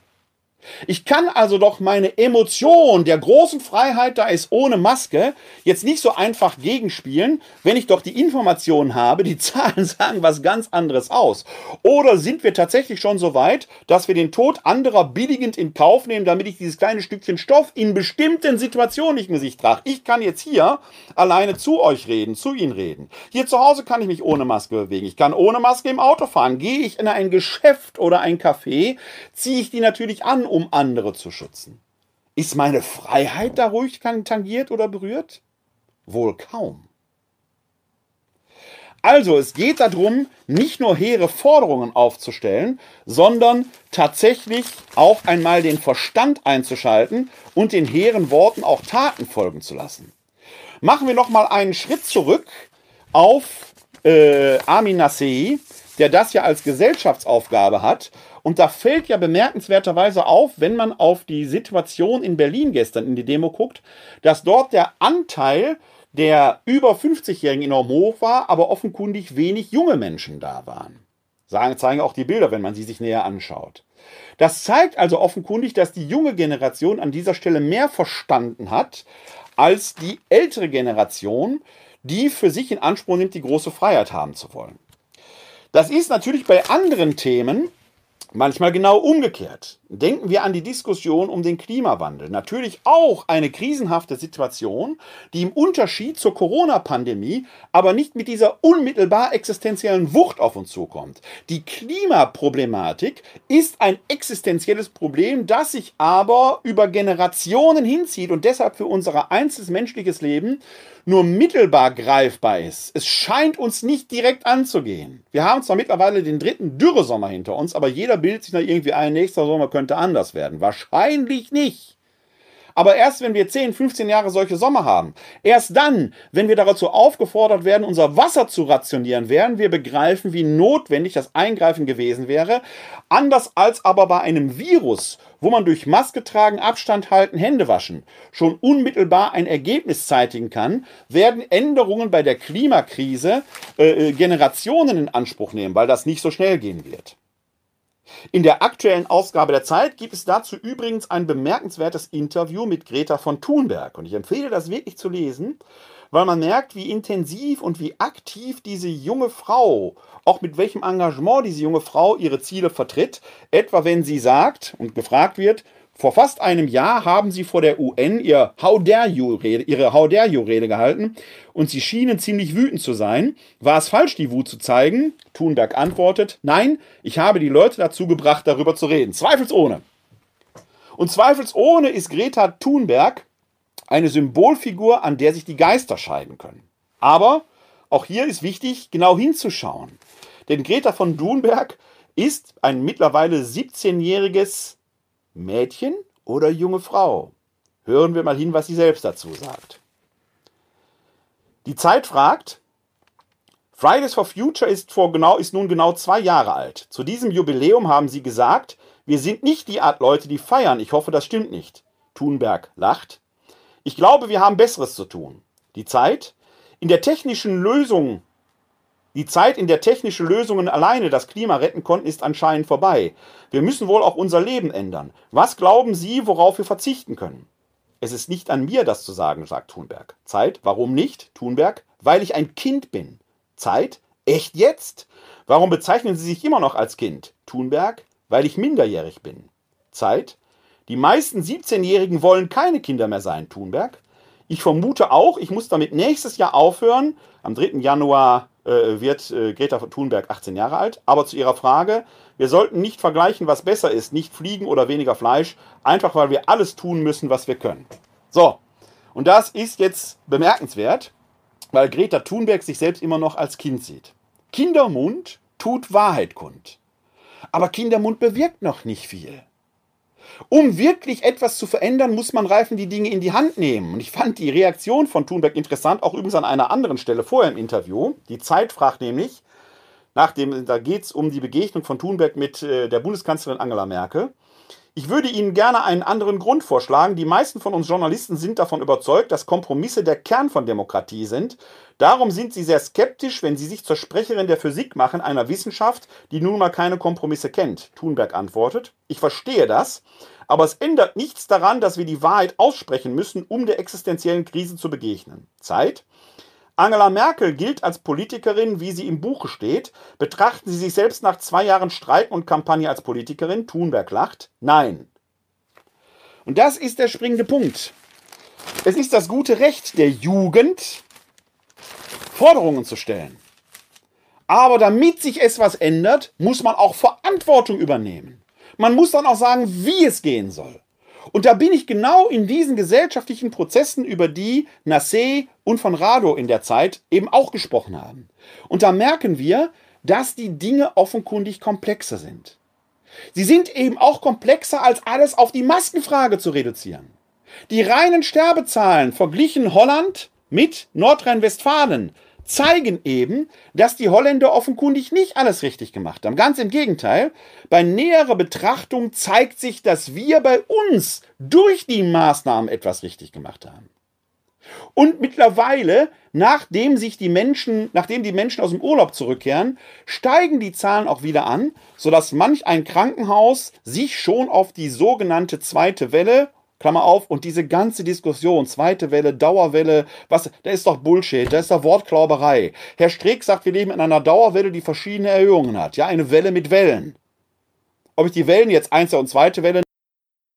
Ich kann also doch meine Emotion der großen Freiheit, da ist ohne Maske, jetzt nicht so einfach gegenspielen, wenn ich doch die Informationen habe, die [LAUGHS] Zahlen sagen was ganz anderes aus. Oder sind wir tatsächlich schon so weit, dass wir den Tod anderer billigend in Kauf nehmen, damit ich dieses kleine Stückchen Stoff in bestimmten Situationen nicht mit sich trage? Ich kann jetzt hier alleine zu euch reden, zu Ihnen reden. Hier zu Hause kann ich mich ohne Maske bewegen. Ich kann ohne Maske im Auto fahren. Gehe ich in ein Geschäft oder ein Café, ziehe ich die natürlich an, um andere zu schützen. Ist meine Freiheit da ruhig tangiert oder berührt? Wohl kaum. Also, es geht darum, nicht nur hehre Forderungen aufzustellen, sondern tatsächlich auch einmal den Verstand einzuschalten und den hehren Worten auch Taten folgen zu lassen. Machen wir noch mal einen Schritt zurück auf äh, Amin Nassei, der das ja als Gesellschaftsaufgabe hat und da fällt ja bemerkenswerterweise auf, wenn man auf die Situation in Berlin gestern in die Demo guckt, dass dort der Anteil der über 50-Jährigen enorm hoch war, aber offenkundig wenig junge Menschen da waren. Sagen, zeigen auch die Bilder, wenn man sie sich näher anschaut. Das zeigt also offenkundig, dass die junge Generation an dieser Stelle mehr verstanden hat als die ältere Generation, die für sich in Anspruch nimmt, die große Freiheit haben zu wollen. Das ist natürlich bei anderen Themen Manchmal genau umgekehrt. Denken wir an die Diskussion um den Klimawandel. Natürlich auch eine krisenhafte Situation, die im Unterschied zur Corona-Pandemie aber nicht mit dieser unmittelbar existenziellen Wucht auf uns zukommt. Die Klimaproblematik ist ein existenzielles Problem, das sich aber über Generationen hinzieht und deshalb für unser einzelnes menschliches Leben nur mittelbar greifbar ist. Es scheint uns nicht direkt anzugehen. Wir haben zwar mittlerweile den dritten Dürresommer hinter uns, aber jeder bildet sich noch irgendwie ein, nächster Sommer könnte anders werden. Wahrscheinlich nicht. Aber erst wenn wir 10, 15 Jahre solche Sommer haben, erst dann, wenn wir dazu aufgefordert werden, unser Wasser zu rationieren, werden wir begreifen, wie notwendig das Eingreifen gewesen wäre. Anders als aber bei einem Virus, wo man durch Maske tragen, Abstand halten, Hände waschen schon unmittelbar ein Ergebnis zeitigen kann, werden Änderungen bei der Klimakrise äh, äh Generationen in Anspruch nehmen, weil das nicht so schnell gehen wird. In der aktuellen Ausgabe der Zeit gibt es dazu übrigens ein bemerkenswertes Interview mit Greta von Thunberg. Und ich empfehle das wirklich zu lesen, weil man merkt, wie intensiv und wie aktiv diese junge Frau, auch mit welchem Engagement diese junge Frau ihre Ziele vertritt. Etwa wenn sie sagt und gefragt wird, vor fast einem Jahr haben sie vor der UN ihr How dare you -Rede, ihre How dare you-Rede gehalten und sie schienen ziemlich wütend zu sein. War es falsch, die Wut zu zeigen? Thunberg antwortet, nein, ich habe die Leute dazu gebracht, darüber zu reden. Zweifelsohne. Und zweifelsohne ist Greta Thunberg eine Symbolfigur, an der sich die Geister scheiden können. Aber auch hier ist wichtig, genau hinzuschauen. Denn Greta von Thunberg ist ein mittlerweile 17-jähriges Mädchen oder junge Frau? Hören wir mal hin, was sie selbst dazu sagt. Die Zeit fragt, Fridays for Future ist, vor genau, ist nun genau zwei Jahre alt. Zu diesem Jubiläum haben sie gesagt, wir sind nicht die Art Leute, die feiern. Ich hoffe, das stimmt nicht. Thunberg lacht. Ich glaube, wir haben Besseres zu tun. Die Zeit? In der technischen Lösung die Zeit, in der technische Lösungen alleine das Klima retten konnten, ist anscheinend vorbei. Wir müssen wohl auch unser Leben ändern. Was glauben Sie, worauf wir verzichten können? Es ist nicht an mir, das zu sagen, sagt Thunberg. Zeit, warum nicht? Thunberg, weil ich ein Kind bin. Zeit, echt jetzt? Warum bezeichnen Sie sich immer noch als Kind? Thunberg, weil ich minderjährig bin. Zeit, die meisten 17-Jährigen wollen keine Kinder mehr sein. Thunberg, ich vermute auch, ich muss damit nächstes Jahr aufhören. Am 3. Januar wird äh, Greta Thunberg 18 Jahre alt. Aber zu ihrer Frage, wir sollten nicht vergleichen, was besser ist, nicht fliegen oder weniger Fleisch, einfach weil wir alles tun müssen, was wir können. So, und das ist jetzt bemerkenswert, weil Greta Thunberg sich selbst immer noch als Kind sieht. Kindermund tut Wahrheit kund. Aber Kindermund bewirkt noch nicht viel. Um wirklich etwas zu verändern, muss man Reifen die Dinge in die Hand nehmen. Und ich fand die Reaktion von Thunberg interessant, auch übrigens an einer anderen Stelle vorher im Interview. Die Zeit fragt nämlich, nach dem, da geht es um die Begegnung von Thunberg mit äh, der Bundeskanzlerin Angela Merkel. Ich würde Ihnen gerne einen anderen Grund vorschlagen. Die meisten von uns Journalisten sind davon überzeugt, dass Kompromisse der Kern von Demokratie sind. Darum sind sie sehr skeptisch, wenn sie sich zur Sprecherin der Physik machen, einer Wissenschaft, die nun mal keine Kompromisse kennt. Thunberg antwortet, ich verstehe das, aber es ändert nichts daran, dass wir die Wahrheit aussprechen müssen, um der existenziellen Krise zu begegnen. Zeit. Angela Merkel gilt als Politikerin, wie sie im Buche steht. Betrachten Sie sich selbst nach zwei Jahren Streik und Kampagne als Politikerin? Thunberg lacht. Nein. Und das ist der springende Punkt. Es ist das gute Recht der Jugend, Forderungen zu stellen. Aber damit sich etwas ändert, muss man auch Verantwortung übernehmen. Man muss dann auch sagen, wie es gehen soll. Und da bin ich genau in diesen gesellschaftlichen Prozessen, über die Nassé und von Rado in der Zeit eben auch gesprochen haben. Und da merken wir, dass die Dinge offenkundig komplexer sind. Sie sind eben auch komplexer, als alles auf die Maskenfrage zu reduzieren. Die reinen Sterbezahlen verglichen Holland mit Nordrhein-Westfalen zeigen eben, dass die Holländer offenkundig nicht alles richtig gemacht haben. Ganz im Gegenteil, bei näherer Betrachtung zeigt sich, dass wir bei uns durch die Maßnahmen etwas richtig gemacht haben. Und mittlerweile, nachdem sich die Menschen, nachdem die Menschen aus dem Urlaub zurückkehren, steigen die Zahlen auch wieder an, sodass manch ein Krankenhaus sich schon auf die sogenannte zweite Welle Klammer auf, und diese ganze Diskussion, zweite Welle, Dauerwelle, was, da ist doch Bullshit, da ist doch Wortklauberei. Herr Streeck sagt, wir leben in einer Dauerwelle, die verschiedene Erhöhungen hat. Ja, eine Welle mit Wellen. Ob ich die Wellen jetzt erste und zweite Welle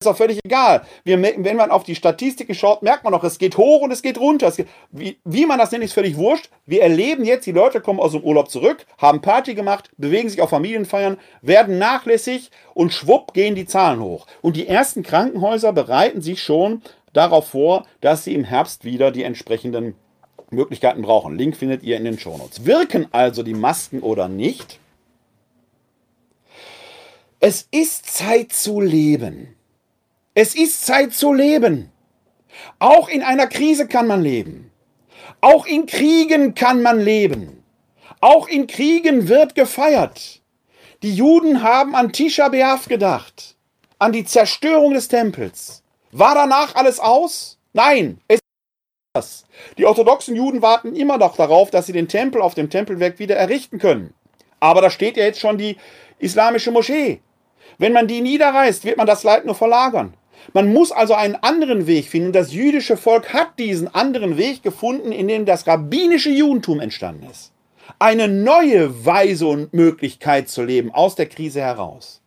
ist doch völlig egal. Wir, wenn man auf die Statistiken schaut, merkt man noch, es geht hoch und es geht runter. Es geht, wie, wie, man das nennt, ist völlig wurscht. Wir erleben jetzt, die Leute kommen aus dem Urlaub zurück, haben Party gemacht, bewegen sich auf Familienfeiern, werden nachlässig und schwupp gehen die Zahlen hoch. Und die ersten Krankenhäuser bereiten sich schon darauf vor, dass sie im Herbst wieder die entsprechenden Möglichkeiten brauchen. Link findet ihr in den Shownotes. Wirken also die Masken oder nicht? Es ist Zeit zu leben. Es ist Zeit zu leben. Auch in einer Krise kann man leben. Auch in Kriegen kann man leben. Auch in Kriegen wird gefeiert. Die Juden haben an Tisha B'Av gedacht, an die Zerstörung des Tempels. War danach alles aus? Nein, es ist Die orthodoxen Juden warten immer noch darauf, dass sie den Tempel auf dem Tempelwerk wieder errichten können. Aber da steht ja jetzt schon die islamische Moschee. Wenn man die niederreißt, wird man das Leid nur verlagern. Man muss also einen anderen Weg finden. Das jüdische Volk hat diesen anderen Weg gefunden, in dem das rabbinische Judentum entstanden ist. Eine neue Weise und Möglichkeit zu leben aus der Krise heraus.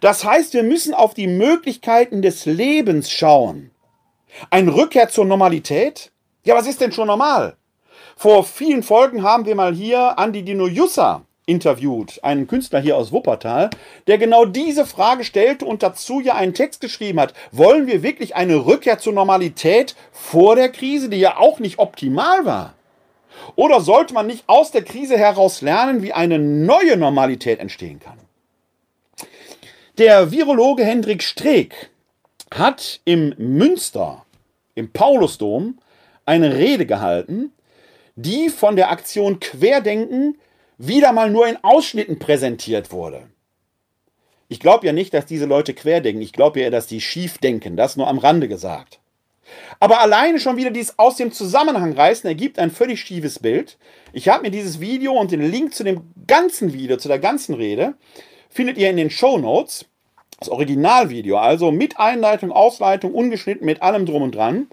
Das heißt, wir müssen auf die Möglichkeiten des Lebens schauen. Ein Rückkehr zur Normalität? Ja, was ist denn schon normal? Vor vielen Folgen haben wir mal hier Andi Dino Jussa interviewt, einen Künstler hier aus Wuppertal, der genau diese Frage stellte und dazu ja einen Text geschrieben hat. Wollen wir wirklich eine Rückkehr zur Normalität vor der Krise, die ja auch nicht optimal war? Oder sollte man nicht aus der Krise heraus lernen, wie eine neue Normalität entstehen kann? Der Virologe Hendrik Streeck hat im Münster, im Paulusdom, eine Rede gehalten, die von der Aktion Querdenken wieder mal nur in Ausschnitten präsentiert wurde. Ich glaube ja nicht, dass diese Leute querdenken. Ich glaube ja, dass die schief denken. Das nur am Rande gesagt. Aber alleine schon wieder dieses aus dem Zusammenhang reißen ergibt ein völlig schiefes Bild. Ich habe mir dieses Video und den Link zu dem ganzen Video, zu der ganzen Rede, findet ihr in den Show Notes. Das Originalvideo, also mit Einleitung, Ausleitung, ungeschnitten, mit allem drum und dran.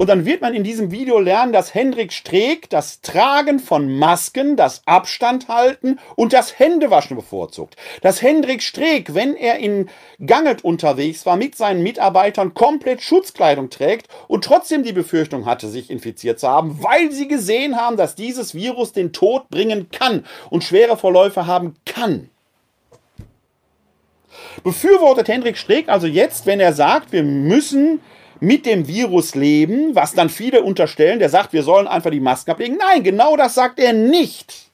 Und dann wird man in diesem Video lernen, dass Hendrik Streeck das Tragen von Masken, das Abstand halten und das Händewaschen bevorzugt. Dass Hendrik Streeck, wenn er in Ganget unterwegs war, mit seinen Mitarbeitern komplett Schutzkleidung trägt und trotzdem die Befürchtung hatte, sich infiziert zu haben, weil sie gesehen haben, dass dieses Virus den Tod bringen kann und schwere Verläufe haben kann. Befürwortet Hendrik Streeck also jetzt, wenn er sagt, wir müssen mit dem Virus leben, was dann viele unterstellen, der sagt, wir sollen einfach die Masken ablegen. Nein, genau das sagt er nicht.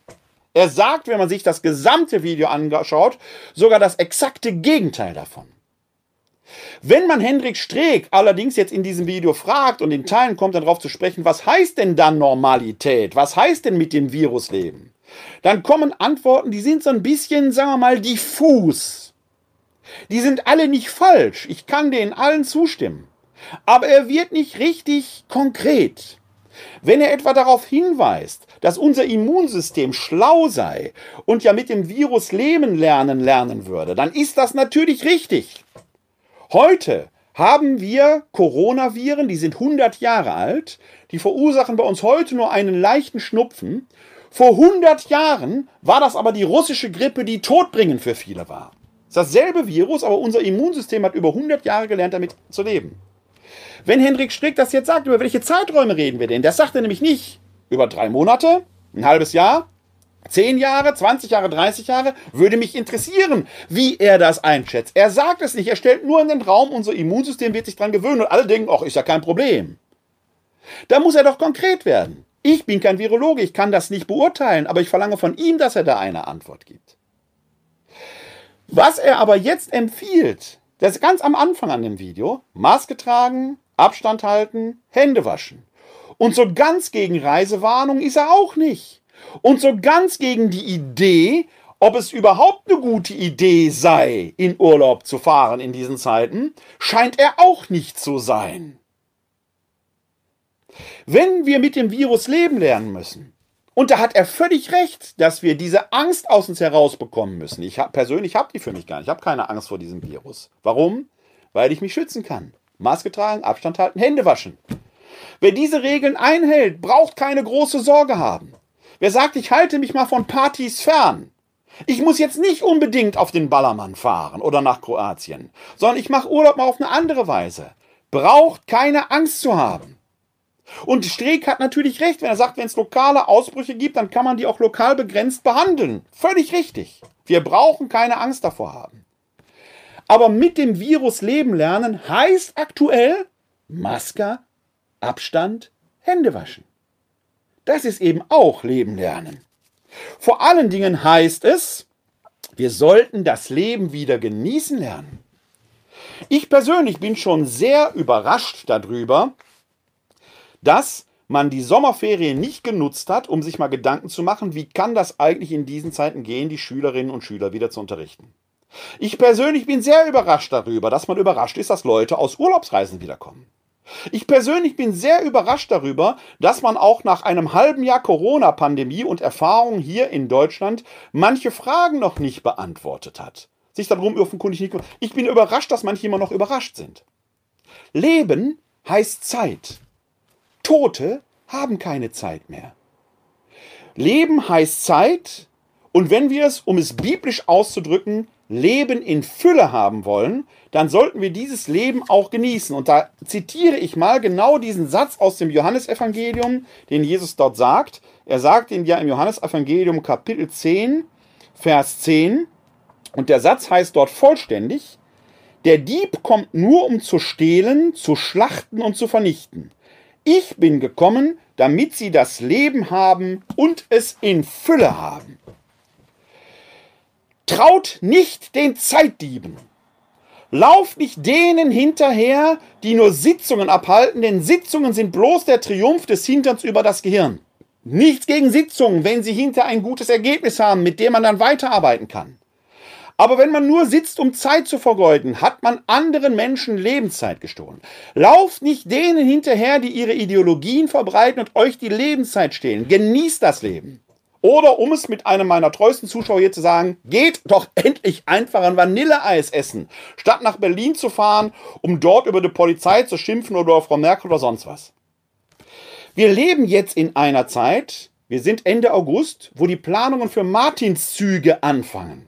Er sagt, wenn man sich das gesamte Video anschaut, sogar das exakte Gegenteil davon. Wenn man Hendrik Streeck allerdings jetzt in diesem Video fragt und in Teilen kommt dann darauf zu sprechen, was heißt denn dann Normalität? Was heißt denn mit dem Virus leben? Dann kommen Antworten, die sind so ein bisschen, sagen wir mal, diffus. Die sind alle nicht falsch. Ich kann denen allen zustimmen. Aber er wird nicht richtig konkret. Wenn er etwa darauf hinweist, dass unser Immunsystem schlau sei und ja mit dem Virus leben lernen lernen würde, dann ist das natürlich richtig. Heute haben wir Coronaviren, die sind 100 Jahre alt, die verursachen bei uns heute nur einen leichten Schnupfen. Vor 100 Jahren war das aber die russische Grippe, die todbringend für viele war. Das ist dasselbe Virus, aber unser Immunsystem hat über 100 Jahre gelernt, damit zu leben. Wenn Hendrik Strick das jetzt sagt, über welche Zeiträume reden wir denn? Das sagt er nämlich nicht. Über drei Monate, ein halbes Jahr, zehn Jahre, 20 Jahre, 30 Jahre, würde mich interessieren, wie er das einschätzt. Er sagt es nicht, er stellt nur in den Raum, unser Immunsystem wird sich dran gewöhnen und alle denken, ach, ist ja kein Problem. Da muss er doch konkret werden. Ich bin kein Virologe, ich kann das nicht beurteilen, aber ich verlange von ihm, dass er da eine Antwort gibt. Was er aber jetzt empfiehlt, das ist ganz am Anfang an dem Video, Maske tragen, Abstand halten, Hände waschen. Und so ganz gegen Reisewarnung ist er auch nicht. Und so ganz gegen die Idee, ob es überhaupt eine gute Idee sei, in Urlaub zu fahren in diesen Zeiten, scheint er auch nicht zu sein. Wenn wir mit dem Virus leben lernen müssen, und da hat er völlig recht, dass wir diese Angst aus uns herausbekommen müssen. Ich hab, persönlich habe die für mich gar nicht. Ich habe keine Angst vor diesem Virus. Warum? Weil ich mich schützen kann. Maske tragen, Abstand halten, Hände waschen. Wer diese Regeln einhält, braucht keine große Sorge haben. Wer sagt, ich halte mich mal von Partys fern, Ich muss jetzt nicht unbedingt auf den Ballermann fahren oder nach Kroatien, sondern ich mache Urlaub mal auf eine andere Weise. Braucht keine Angst zu haben. Und Streeck hat natürlich recht, wenn er sagt, wenn es lokale Ausbrüche gibt, dann kann man die auch lokal begrenzt behandeln. Völlig richtig. Wir brauchen keine Angst davor haben. Aber mit dem Virus leben lernen heißt aktuell Maske, Abstand, Hände waschen. Das ist eben auch Leben lernen. Vor allen Dingen heißt es, wir sollten das Leben wieder genießen lernen. Ich persönlich bin schon sehr überrascht darüber, dass man die Sommerferien nicht genutzt hat, um sich mal Gedanken zu machen, wie kann das eigentlich in diesen Zeiten gehen, die Schülerinnen und Schüler wieder zu unterrichten. Ich persönlich bin sehr überrascht darüber, dass man überrascht ist, dass Leute aus Urlaubsreisen wiederkommen. Ich persönlich bin sehr überrascht darüber, dass man auch nach einem halben Jahr Corona-Pandemie und Erfahrung hier in Deutschland manche Fragen noch nicht beantwortet hat. Sich darum offenkundig nicht. Ich bin überrascht, dass manche immer noch überrascht sind. Leben heißt Zeit. Tote haben keine Zeit mehr. Leben heißt Zeit und wenn wir es, um es biblisch auszudrücken, Leben in Fülle haben wollen, dann sollten wir dieses Leben auch genießen. Und da zitiere ich mal genau diesen Satz aus dem Johannesevangelium, den Jesus dort sagt. Er sagt ihn ja im Johannesevangelium Kapitel 10, Vers 10. Und der Satz heißt dort vollständig, der Dieb kommt nur, um zu stehlen, zu schlachten und zu vernichten. Ich bin gekommen, damit sie das Leben haben und es in Fülle haben. Traut nicht den Zeitdieben. Lauft nicht denen hinterher, die nur Sitzungen abhalten, denn Sitzungen sind bloß der Triumph des Hinterns über das Gehirn. Nichts gegen Sitzungen, wenn sie hinter ein gutes Ergebnis haben, mit dem man dann weiterarbeiten kann. Aber wenn man nur sitzt, um Zeit zu vergeuden, hat man anderen Menschen Lebenszeit gestohlen. Lauft nicht denen hinterher, die ihre Ideologien verbreiten und euch die Lebenszeit stehlen. Genießt das Leben. Oder um es mit einem meiner treuesten Zuschauer hier zu sagen, geht doch [LAUGHS] endlich einfach ein Vanilleeis essen, statt nach Berlin zu fahren, um dort über die Polizei zu schimpfen oder Frau Merkel oder sonst was. Wir leben jetzt in einer Zeit, wir sind Ende August, wo die Planungen für Martinszüge anfangen.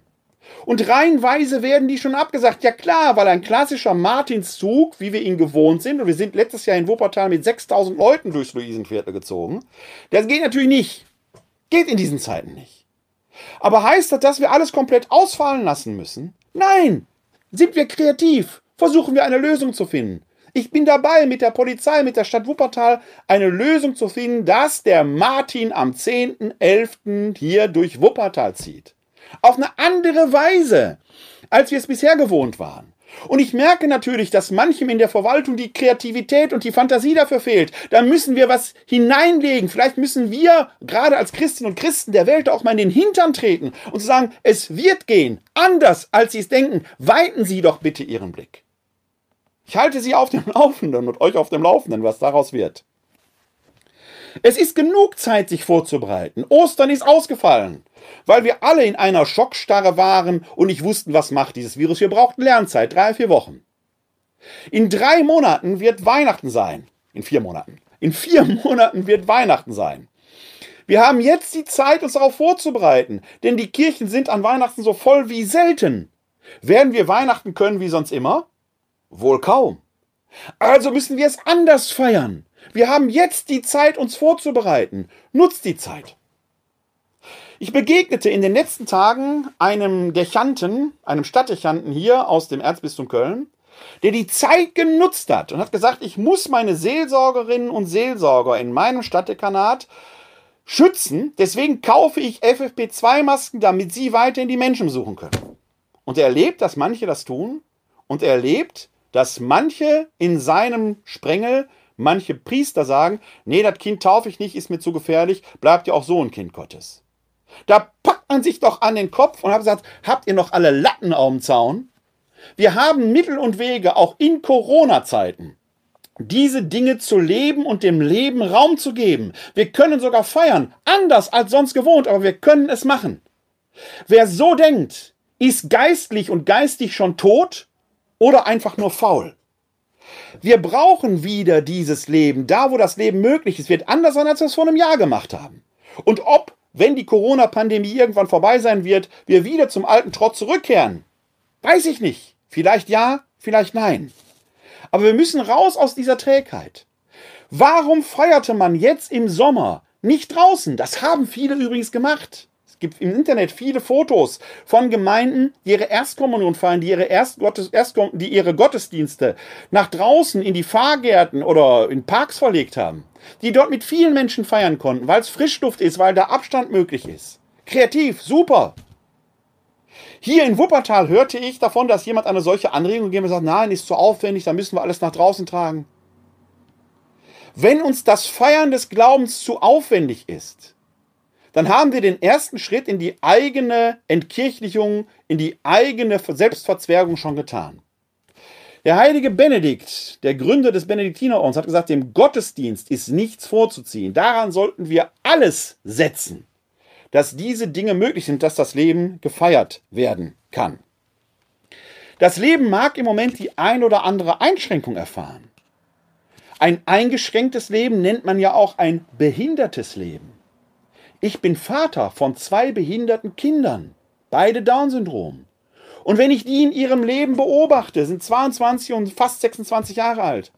Und reihenweise werden die schon abgesagt. Ja klar, weil ein klassischer Martinszug, wie wir ihn gewohnt sind, und wir sind letztes Jahr in Wuppertal mit 6000 Leuten durchs Luisenviertel gezogen, das geht natürlich nicht. Geht in diesen Zeiten nicht. Aber heißt das, dass wir alles komplett ausfallen lassen müssen? Nein! Sind wir kreativ? Versuchen wir eine Lösung zu finden. Ich bin dabei, mit der Polizei, mit der Stadt Wuppertal eine Lösung zu finden, dass der Martin am 10.11. hier durch Wuppertal zieht. Auf eine andere Weise, als wir es bisher gewohnt waren. Und ich merke natürlich, dass manchem in der Verwaltung die Kreativität und die Fantasie dafür fehlt. Da müssen wir was hineinlegen. Vielleicht müssen wir, gerade als Christinnen und Christen der Welt, auch mal in den Hintern treten und zu sagen, es wird gehen. Anders, als Sie es denken. Weiten Sie doch bitte Ihren Blick. Ich halte Sie auf dem [LAUGHS] Laufenden und euch auf dem Laufenden, was daraus wird. Es ist genug Zeit, sich vorzubereiten. Ostern ist ausgefallen weil wir alle in einer Schockstarre waren und nicht wussten, was macht dieses Virus. Wir brauchten Lernzeit, drei, vier Wochen. In drei Monaten wird Weihnachten sein. In vier Monaten. In vier [LAUGHS] Monaten wird Weihnachten sein. Wir haben jetzt die Zeit, uns darauf vorzubereiten, denn die Kirchen sind an Weihnachten so voll wie selten. Werden wir Weihnachten können wie sonst immer? Wohl kaum. Also müssen wir es anders feiern. Wir haben jetzt die Zeit, uns vorzubereiten. Nutzt die Zeit. Ich begegnete in den letzten Tagen einem Dechanten, einem Stadtdechanten hier aus dem Erzbistum Köln, der die Zeit genutzt hat und hat gesagt, ich muss meine Seelsorgerinnen und Seelsorger in meinem Stadtdekanat schützen, deswegen kaufe ich FFP2-Masken, damit sie weiterhin die Menschen suchen können. Und er erlebt, dass manche das tun und er erlebt, dass manche in seinem Sprengel, manche Priester sagen, nee, das Kind taufe ich nicht, ist mir zu gefährlich, bleibt ja auch so ein Kind Gottes. Da packt man sich doch an den Kopf und hat gesagt, habt ihr noch alle Latten auf dem Zaun? Wir haben Mittel und Wege, auch in Corona-Zeiten, diese Dinge zu leben und dem Leben Raum zu geben. Wir können sogar feiern, anders als sonst gewohnt, aber wir können es machen. Wer so denkt, ist geistlich und geistig schon tot oder einfach nur faul. Wir brauchen wieder dieses Leben, da wo das Leben möglich ist, wird anders sein, als wir es vor einem Jahr gemacht haben. Und ob wenn die Corona-Pandemie irgendwann vorbei sein wird, wir wieder zum alten Trott zurückkehren? Weiß ich nicht. Vielleicht ja, vielleicht nein. Aber wir müssen raus aus dieser Trägheit. Warum feierte man jetzt im Sommer nicht draußen? Das haben viele übrigens gemacht. Gibt im Internet viele Fotos von Gemeinden, die ihre Erstkommunion feiern, die ihre, Erstgottes, Erstkom die ihre Gottesdienste nach draußen in die Fahrgärten oder in Parks verlegt haben. Die dort mit vielen Menschen feiern konnten, weil es Frischluft ist, weil da Abstand möglich ist. Kreativ, super. Hier in Wuppertal hörte ich davon, dass jemand eine solche Anregung gegeben hat und sagt, nein, ist zu aufwendig, da müssen wir alles nach draußen tragen. Wenn uns das Feiern des Glaubens zu aufwendig ist, dann haben wir den ersten Schritt in die eigene Entkirchlichung, in die eigene Selbstverzwergung schon getan. Der heilige Benedikt, der Gründer des Benediktinerordens, hat gesagt, dem Gottesdienst ist nichts vorzuziehen. Daran sollten wir alles setzen, dass diese Dinge möglich sind, dass das Leben gefeiert werden kann. Das Leben mag im Moment die ein oder andere Einschränkung erfahren. Ein eingeschränktes Leben nennt man ja auch ein behindertes Leben. Ich bin Vater von zwei behinderten Kindern, beide Down-Syndrom. Und wenn ich die in ihrem Leben beobachte, sind 22 und fast 26 Jahre alt,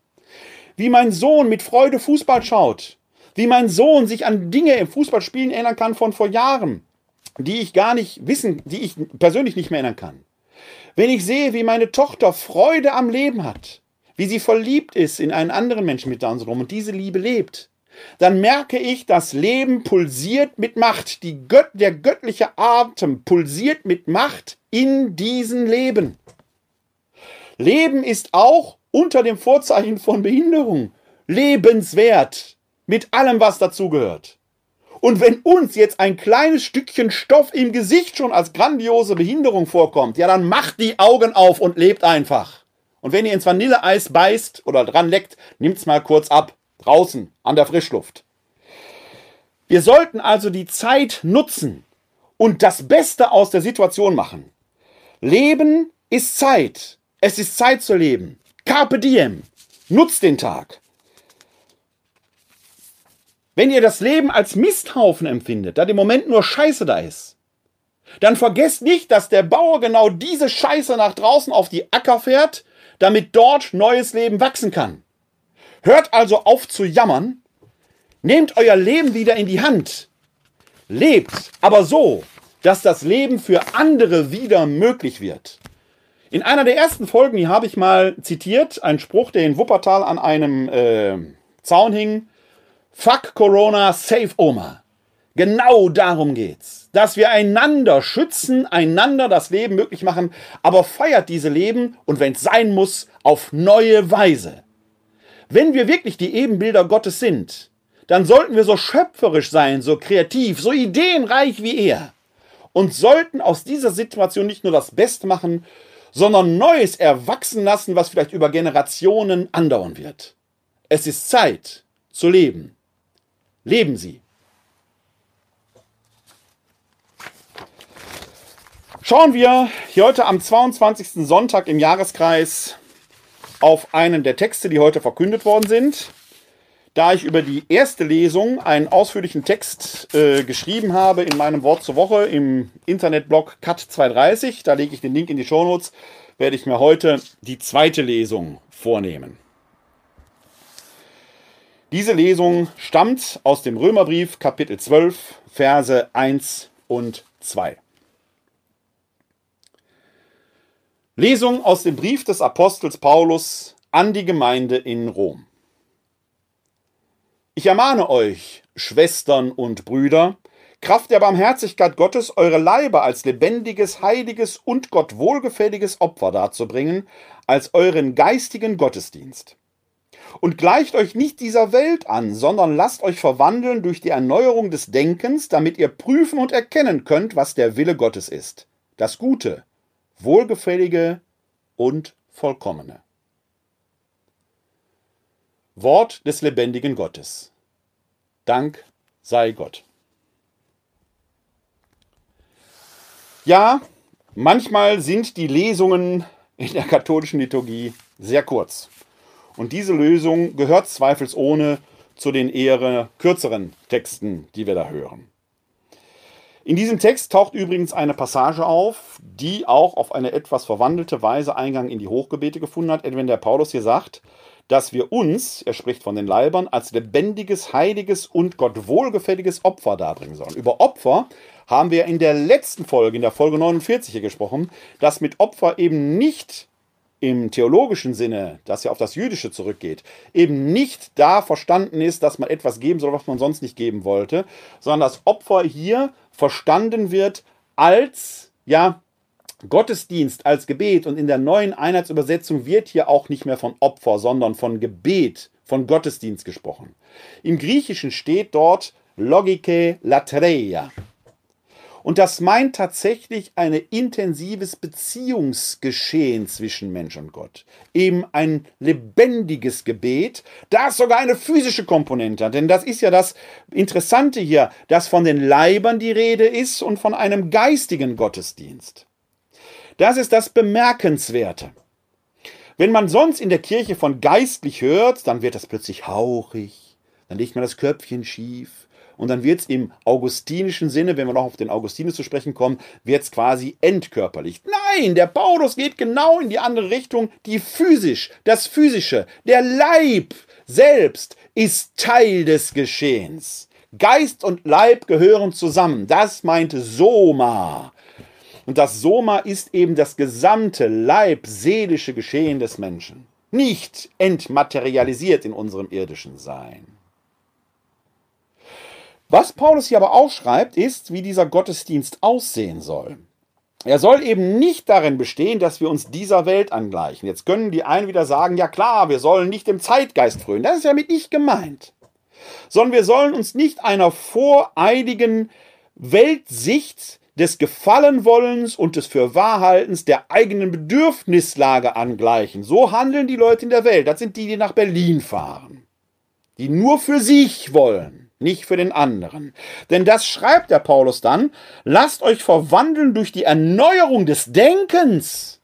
wie mein Sohn mit Freude Fußball schaut, wie mein Sohn sich an Dinge im Fußballspielen erinnern kann von vor Jahren, die ich gar nicht wissen, die ich persönlich nicht mehr erinnern kann. Wenn ich sehe, wie meine Tochter Freude am Leben hat, wie sie verliebt ist in einen anderen Menschen mit Down-Syndrom und diese Liebe lebt, dann merke ich, das Leben pulsiert mit Macht. Gött der göttliche Atem pulsiert mit Macht in diesen Leben. Leben ist auch unter dem Vorzeichen von Behinderung lebenswert, mit allem, was dazugehört. Und wenn uns jetzt ein kleines Stückchen Stoff im Gesicht schon als grandiose Behinderung vorkommt, ja, dann macht die Augen auf und lebt einfach. Und wenn ihr ins Vanilleeis beißt oder dran leckt, nimmt's mal kurz ab. Draußen, an der Frischluft. Wir sollten also die Zeit nutzen und das Beste aus der Situation machen. Leben ist Zeit. Es ist Zeit zu leben. Carpe diem. Nutzt den Tag. Wenn ihr das Leben als Misthaufen empfindet, da im Moment nur Scheiße da ist, dann vergesst nicht, dass der Bauer genau diese Scheiße nach draußen auf die Acker fährt, damit dort neues Leben wachsen kann. Hört also auf zu jammern, nehmt euer Leben wieder in die Hand, lebt aber so, dass das Leben für andere wieder möglich wird. In einer der ersten Folgen, hier habe ich mal zitiert, einen Spruch, der in Wuppertal an einem äh, Zaun hing. Fuck Corona, save Oma. Genau darum geht's. Dass wir einander schützen, einander das Leben möglich machen, aber feiert diese Leben und wenn es sein muss, auf neue Weise. Wenn wir wirklich die Ebenbilder Gottes sind, dann sollten wir so schöpferisch sein, so kreativ, so ideenreich wie er und sollten aus dieser Situation nicht nur das Beste machen, sondern Neues erwachsen lassen, was vielleicht über Generationen andauern wird. Es ist Zeit zu leben. Leben Sie. Schauen wir hier heute am 22. Sonntag im Jahreskreis auf einen der Texte, die heute verkündet worden sind. Da ich über die erste Lesung einen ausführlichen Text äh, geschrieben habe in meinem Wort zur Woche im Internetblog Cut230, da lege ich den Link in die Shownotes, werde ich mir heute die zweite Lesung vornehmen. Diese Lesung stammt aus dem Römerbrief Kapitel 12, Verse 1 und 2. Lesung aus dem Brief des Apostels Paulus an die Gemeinde in Rom. Ich ermahne euch, Schwestern und Brüder, Kraft der Barmherzigkeit Gottes eure Leibe als lebendiges, heiliges und Gott wohlgefälliges Opfer darzubringen, als euren geistigen Gottesdienst. Und gleicht euch nicht dieser Welt an, sondern lasst euch verwandeln durch die Erneuerung des Denkens, damit ihr prüfen und erkennen könnt, was der Wille Gottes ist. Das Gute, wohlgefällige und vollkommene. Wort des lebendigen Gottes. Dank sei Gott. Ja, manchmal sind die Lesungen in der katholischen Liturgie sehr kurz. Und diese Lösung gehört zweifelsohne zu den eher kürzeren Texten, die wir da hören. In diesem Text taucht übrigens eine Passage auf, die auch auf eine etwas verwandelte Weise Eingang in die Hochgebete gefunden hat, wenn der Paulus hier sagt, dass wir uns, er spricht von den Leibern, als lebendiges, heiliges und Gott wohlgefälliges Opfer darbringen sollen. Über Opfer haben wir in der letzten Folge, in der Folge 49 hier gesprochen, dass mit Opfer eben nicht im theologischen Sinne, das ja auf das Jüdische zurückgeht, eben nicht da verstanden ist, dass man etwas geben soll, was man sonst nicht geben wollte, sondern das Opfer hier verstanden wird als, ja, Gottesdienst, als Gebet. Und in der neuen Einheitsübersetzung wird hier auch nicht mehr von Opfer, sondern von Gebet, von Gottesdienst gesprochen. Im Griechischen steht dort Logike latreia. Und das meint tatsächlich ein intensives Beziehungsgeschehen zwischen Mensch und Gott. Eben ein lebendiges Gebet, das sogar eine physische Komponente hat. Denn das ist ja das Interessante hier, dass von den Leibern die Rede ist und von einem geistigen Gottesdienst. Das ist das Bemerkenswerte. Wenn man sonst in der Kirche von geistlich hört, dann wird das plötzlich hauchig, dann legt man das Köpfchen schief, und dann wird es im augustinischen Sinne, wenn wir noch auf den Augustinus zu sprechen kommen, wird es quasi entkörperlich. Nein, der Paulus geht genau in die andere Richtung, die physisch, das physische, der Leib selbst ist Teil des Geschehens. Geist und Leib gehören zusammen. Das meinte Soma. Und das Soma ist eben das gesamte leibseelische Geschehen des Menschen. Nicht entmaterialisiert in unserem irdischen Sein. Was Paulus hier aber auch schreibt, ist, wie dieser Gottesdienst aussehen soll. Er soll eben nicht darin bestehen, dass wir uns dieser Welt angleichen. Jetzt können die einen wieder sagen, ja klar, wir sollen nicht dem Zeitgeist frönen. Das ist ja mit nicht gemeint. Sondern wir sollen uns nicht einer voreiligen Weltsicht des Gefallenwollens und des Fürwahrhaltens der eigenen Bedürfnislage angleichen. So handeln die Leute in der Welt. Das sind die, die nach Berlin fahren. Die nur für sich wollen nicht für den anderen. Denn das schreibt der Paulus dann, lasst euch verwandeln durch die Erneuerung des Denkens.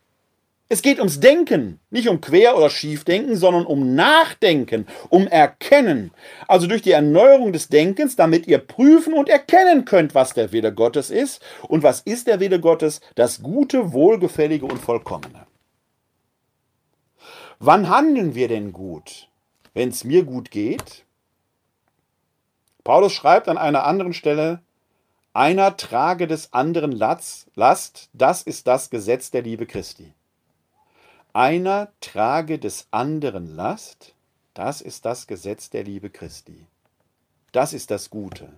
Es geht ums Denken, nicht um Quer- oder Schiefdenken, sondern um Nachdenken, um Erkennen. Also durch die Erneuerung des Denkens, damit ihr prüfen und erkennen könnt, was der Wille Gottes ist. Und was ist der Wille Gottes? Das Gute, Wohlgefällige und Vollkommene. Wann handeln wir denn gut? Wenn es mir gut geht, Paulus schreibt an einer anderen Stelle, einer trage des anderen Last, das ist das Gesetz der Liebe Christi. Einer trage des anderen Last, das ist das Gesetz der Liebe Christi. Das ist das Gute.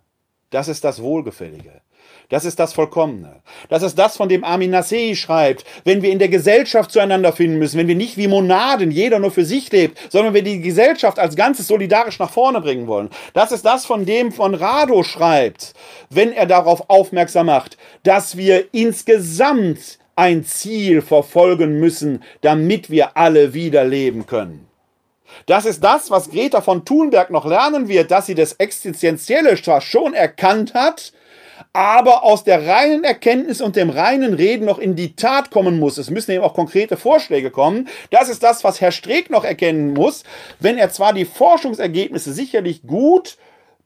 Das ist das Wohlgefällige. Das ist das Vollkommene. Das ist das, von dem Armin Nassei schreibt. Wenn wir in der Gesellschaft zueinander finden müssen, wenn wir nicht wie Monaden, jeder nur für sich lebt, sondern wir die Gesellschaft als Ganzes solidarisch nach vorne bringen wollen. Das ist das, von dem von Rado schreibt, wenn er darauf aufmerksam macht, dass wir insgesamt ein Ziel verfolgen müssen, damit wir alle wieder leben können. Das ist das, was Greta von Thunberg noch lernen wird, dass sie das Existenzielle schon erkannt hat, aber aus der reinen Erkenntnis und dem reinen Reden noch in die Tat kommen muss. Es müssen eben auch konkrete Vorschläge kommen. Das ist das, was Herr Streeck noch erkennen muss, wenn er zwar die Forschungsergebnisse sicherlich gut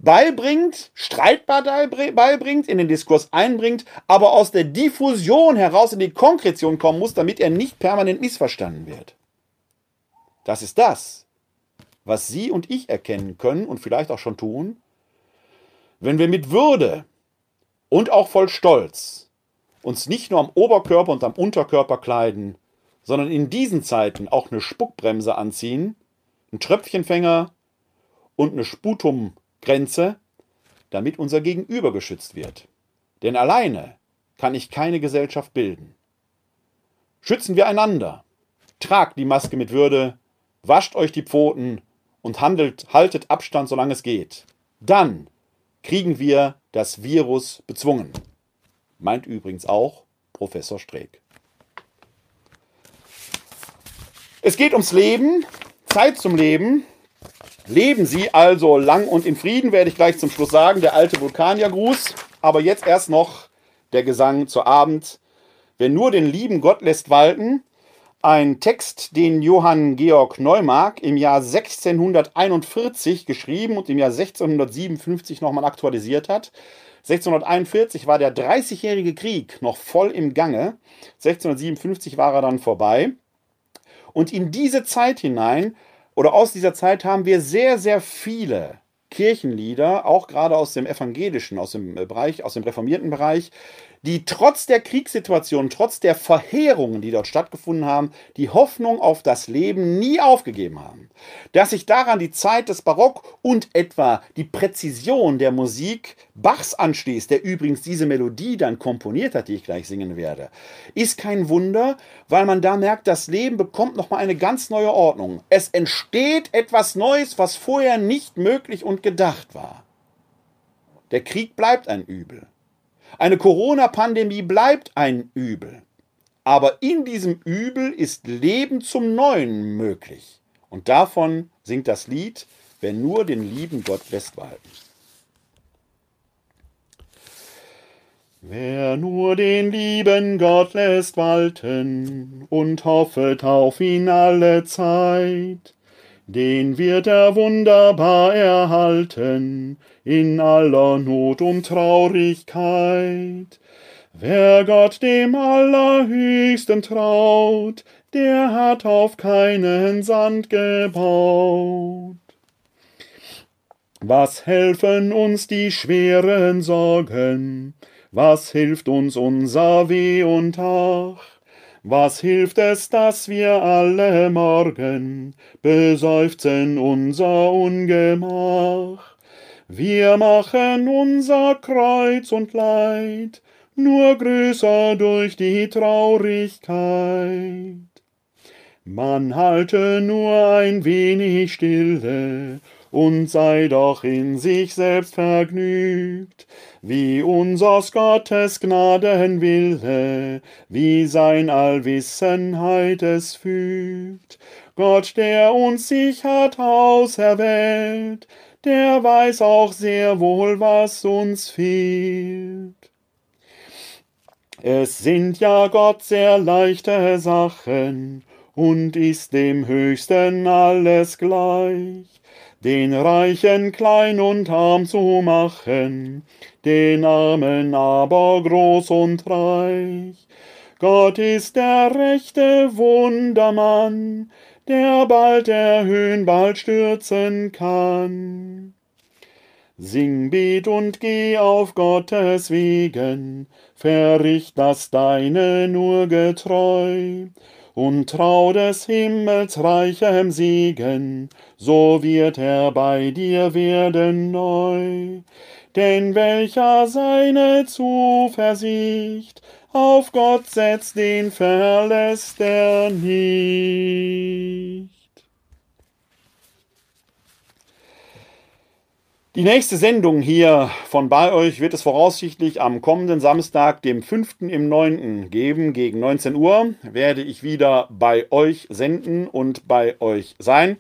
beibringt, streitbar beibringt, in den Diskurs einbringt, aber aus der Diffusion heraus in die Konkretion kommen muss, damit er nicht permanent missverstanden wird. Das ist das, was Sie und ich erkennen können und vielleicht auch schon tun, wenn wir mit Würde und auch voll Stolz uns nicht nur am Oberkörper und am Unterkörper kleiden, sondern in diesen Zeiten auch eine Spuckbremse anziehen, einen Tröpfchenfänger und eine Sputumgrenze, damit unser Gegenüber geschützt wird. Denn alleine kann ich keine Gesellschaft bilden. Schützen wir einander. Tragt die Maske mit Würde, wascht euch die Pfoten und handelt, haltet Abstand, solange es geht. Dann kriegen wir das Virus bezwungen. Meint übrigens auch Professor Streeck. Es geht ums Leben, Zeit zum Leben. Leben Sie also lang und in Frieden, werde ich gleich zum Schluss sagen, der alte Vulkaniergruß. Aber jetzt erst noch der Gesang zu Abend. Wer nur den lieben Gott lässt walten, ein Text, den Johann Georg Neumark im Jahr 1641 geschrieben und im Jahr 1657 nochmal aktualisiert hat. 1641 war der Dreißigjährige Krieg noch voll im Gange. 1657 war er dann vorbei. Und in diese Zeit hinein oder aus dieser Zeit haben wir sehr, sehr viele Kirchenlieder, auch gerade aus dem evangelischen, aus dem Bereich, aus dem reformierten Bereich, die trotz der Kriegssituation, trotz der Verheerungen, die dort stattgefunden haben, die Hoffnung auf das Leben nie aufgegeben haben. Dass sich daran die Zeit des Barock und etwa die Präzision der Musik Bachs anschließt, der übrigens diese Melodie dann komponiert hat, die ich gleich singen werde, ist kein Wunder, weil man da merkt, das Leben bekommt nochmal eine ganz neue Ordnung. Es entsteht etwas Neues, was vorher nicht möglich und gedacht war. Der Krieg bleibt ein Übel. Eine Corona-Pandemie bleibt ein Übel. Aber in diesem Übel ist Leben zum Neuen möglich. Und davon singt das Lied, wer nur den lieben Gott lässt walten. Wer nur den lieben Gott lässt walten und hoffet auf ihn alle Zeit, den wird er wunderbar erhalten in aller Not und Traurigkeit. Wer Gott dem Allerhöchsten traut, der hat auf keinen Sand gebaut. Was helfen uns die schweren Sorgen? Was hilft uns unser Weh und Ach? Was hilft es, dass wir alle morgen beseufzen unser Ungemach? Wir machen unser Kreuz und Leid nur größer durch die Traurigkeit. Man halte nur ein wenig stille und sei doch in sich selbst vergnügt, wie unsers Gottes Gnadenwille, wie sein Allwissenheit es fügt. Gott, der uns sich hat auserwählt, der weiß auch sehr wohl, was uns fehlt. Es sind ja Gott sehr leichte Sachen, und ist dem Höchsten alles gleich den Reichen klein und arm zu machen, den Armen aber groß und reich. Gott ist der rechte Wundermann, der bald erhöhen, bald stürzen kann. Sing, bet und geh auf Gottes Wegen, verricht das Deine nur getreu, und trau des Himmels reichem Segen, so wird er bei dir werden neu. Denn welcher seine Zuversicht auf Gott setzt, den verlässt er nicht. Die nächste Sendung hier von bei euch wird es voraussichtlich am kommenden Samstag, dem 5. im 9. geben. Gegen 19 Uhr werde ich wieder bei euch senden und bei euch sein.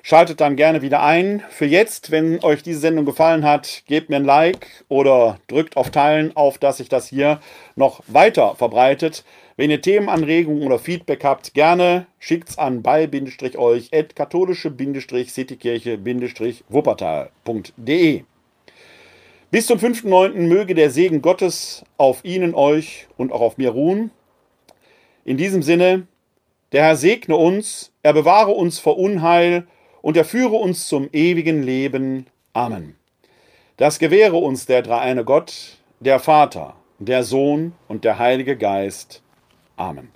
Schaltet dann gerne wieder ein. Für jetzt, wenn euch diese Sendung gefallen hat, gebt mir ein Like oder drückt auf Teilen, auf dass sich das hier noch weiter verbreitet. Wenn ihr Themenanregungen oder Feedback habt, gerne schickt's an bei-euch at katholische-citykirche-wuppertal.de. Bis zum 5.9. möge der Segen Gottes auf Ihnen, euch und auch auf mir ruhen. In diesem Sinne, der Herr segne uns, er bewahre uns vor Unheil und er führe uns zum ewigen Leben. Amen. Das gewähre uns der dreieine Gott, der Vater, der Sohn und der Heilige Geist. Amen.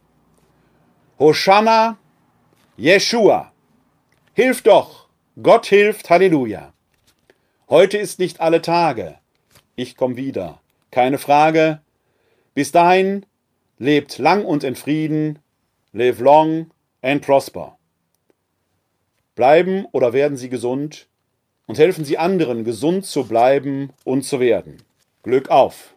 Hosanna, Jeshua. Hilf doch, Gott hilft, Halleluja. Heute ist nicht alle Tage. Ich komm wieder. Keine Frage. Bis dahin, lebt lang und in Frieden. Live long and prosper. Bleiben oder werden Sie gesund und helfen Sie anderen, gesund zu bleiben und zu werden. Glück auf!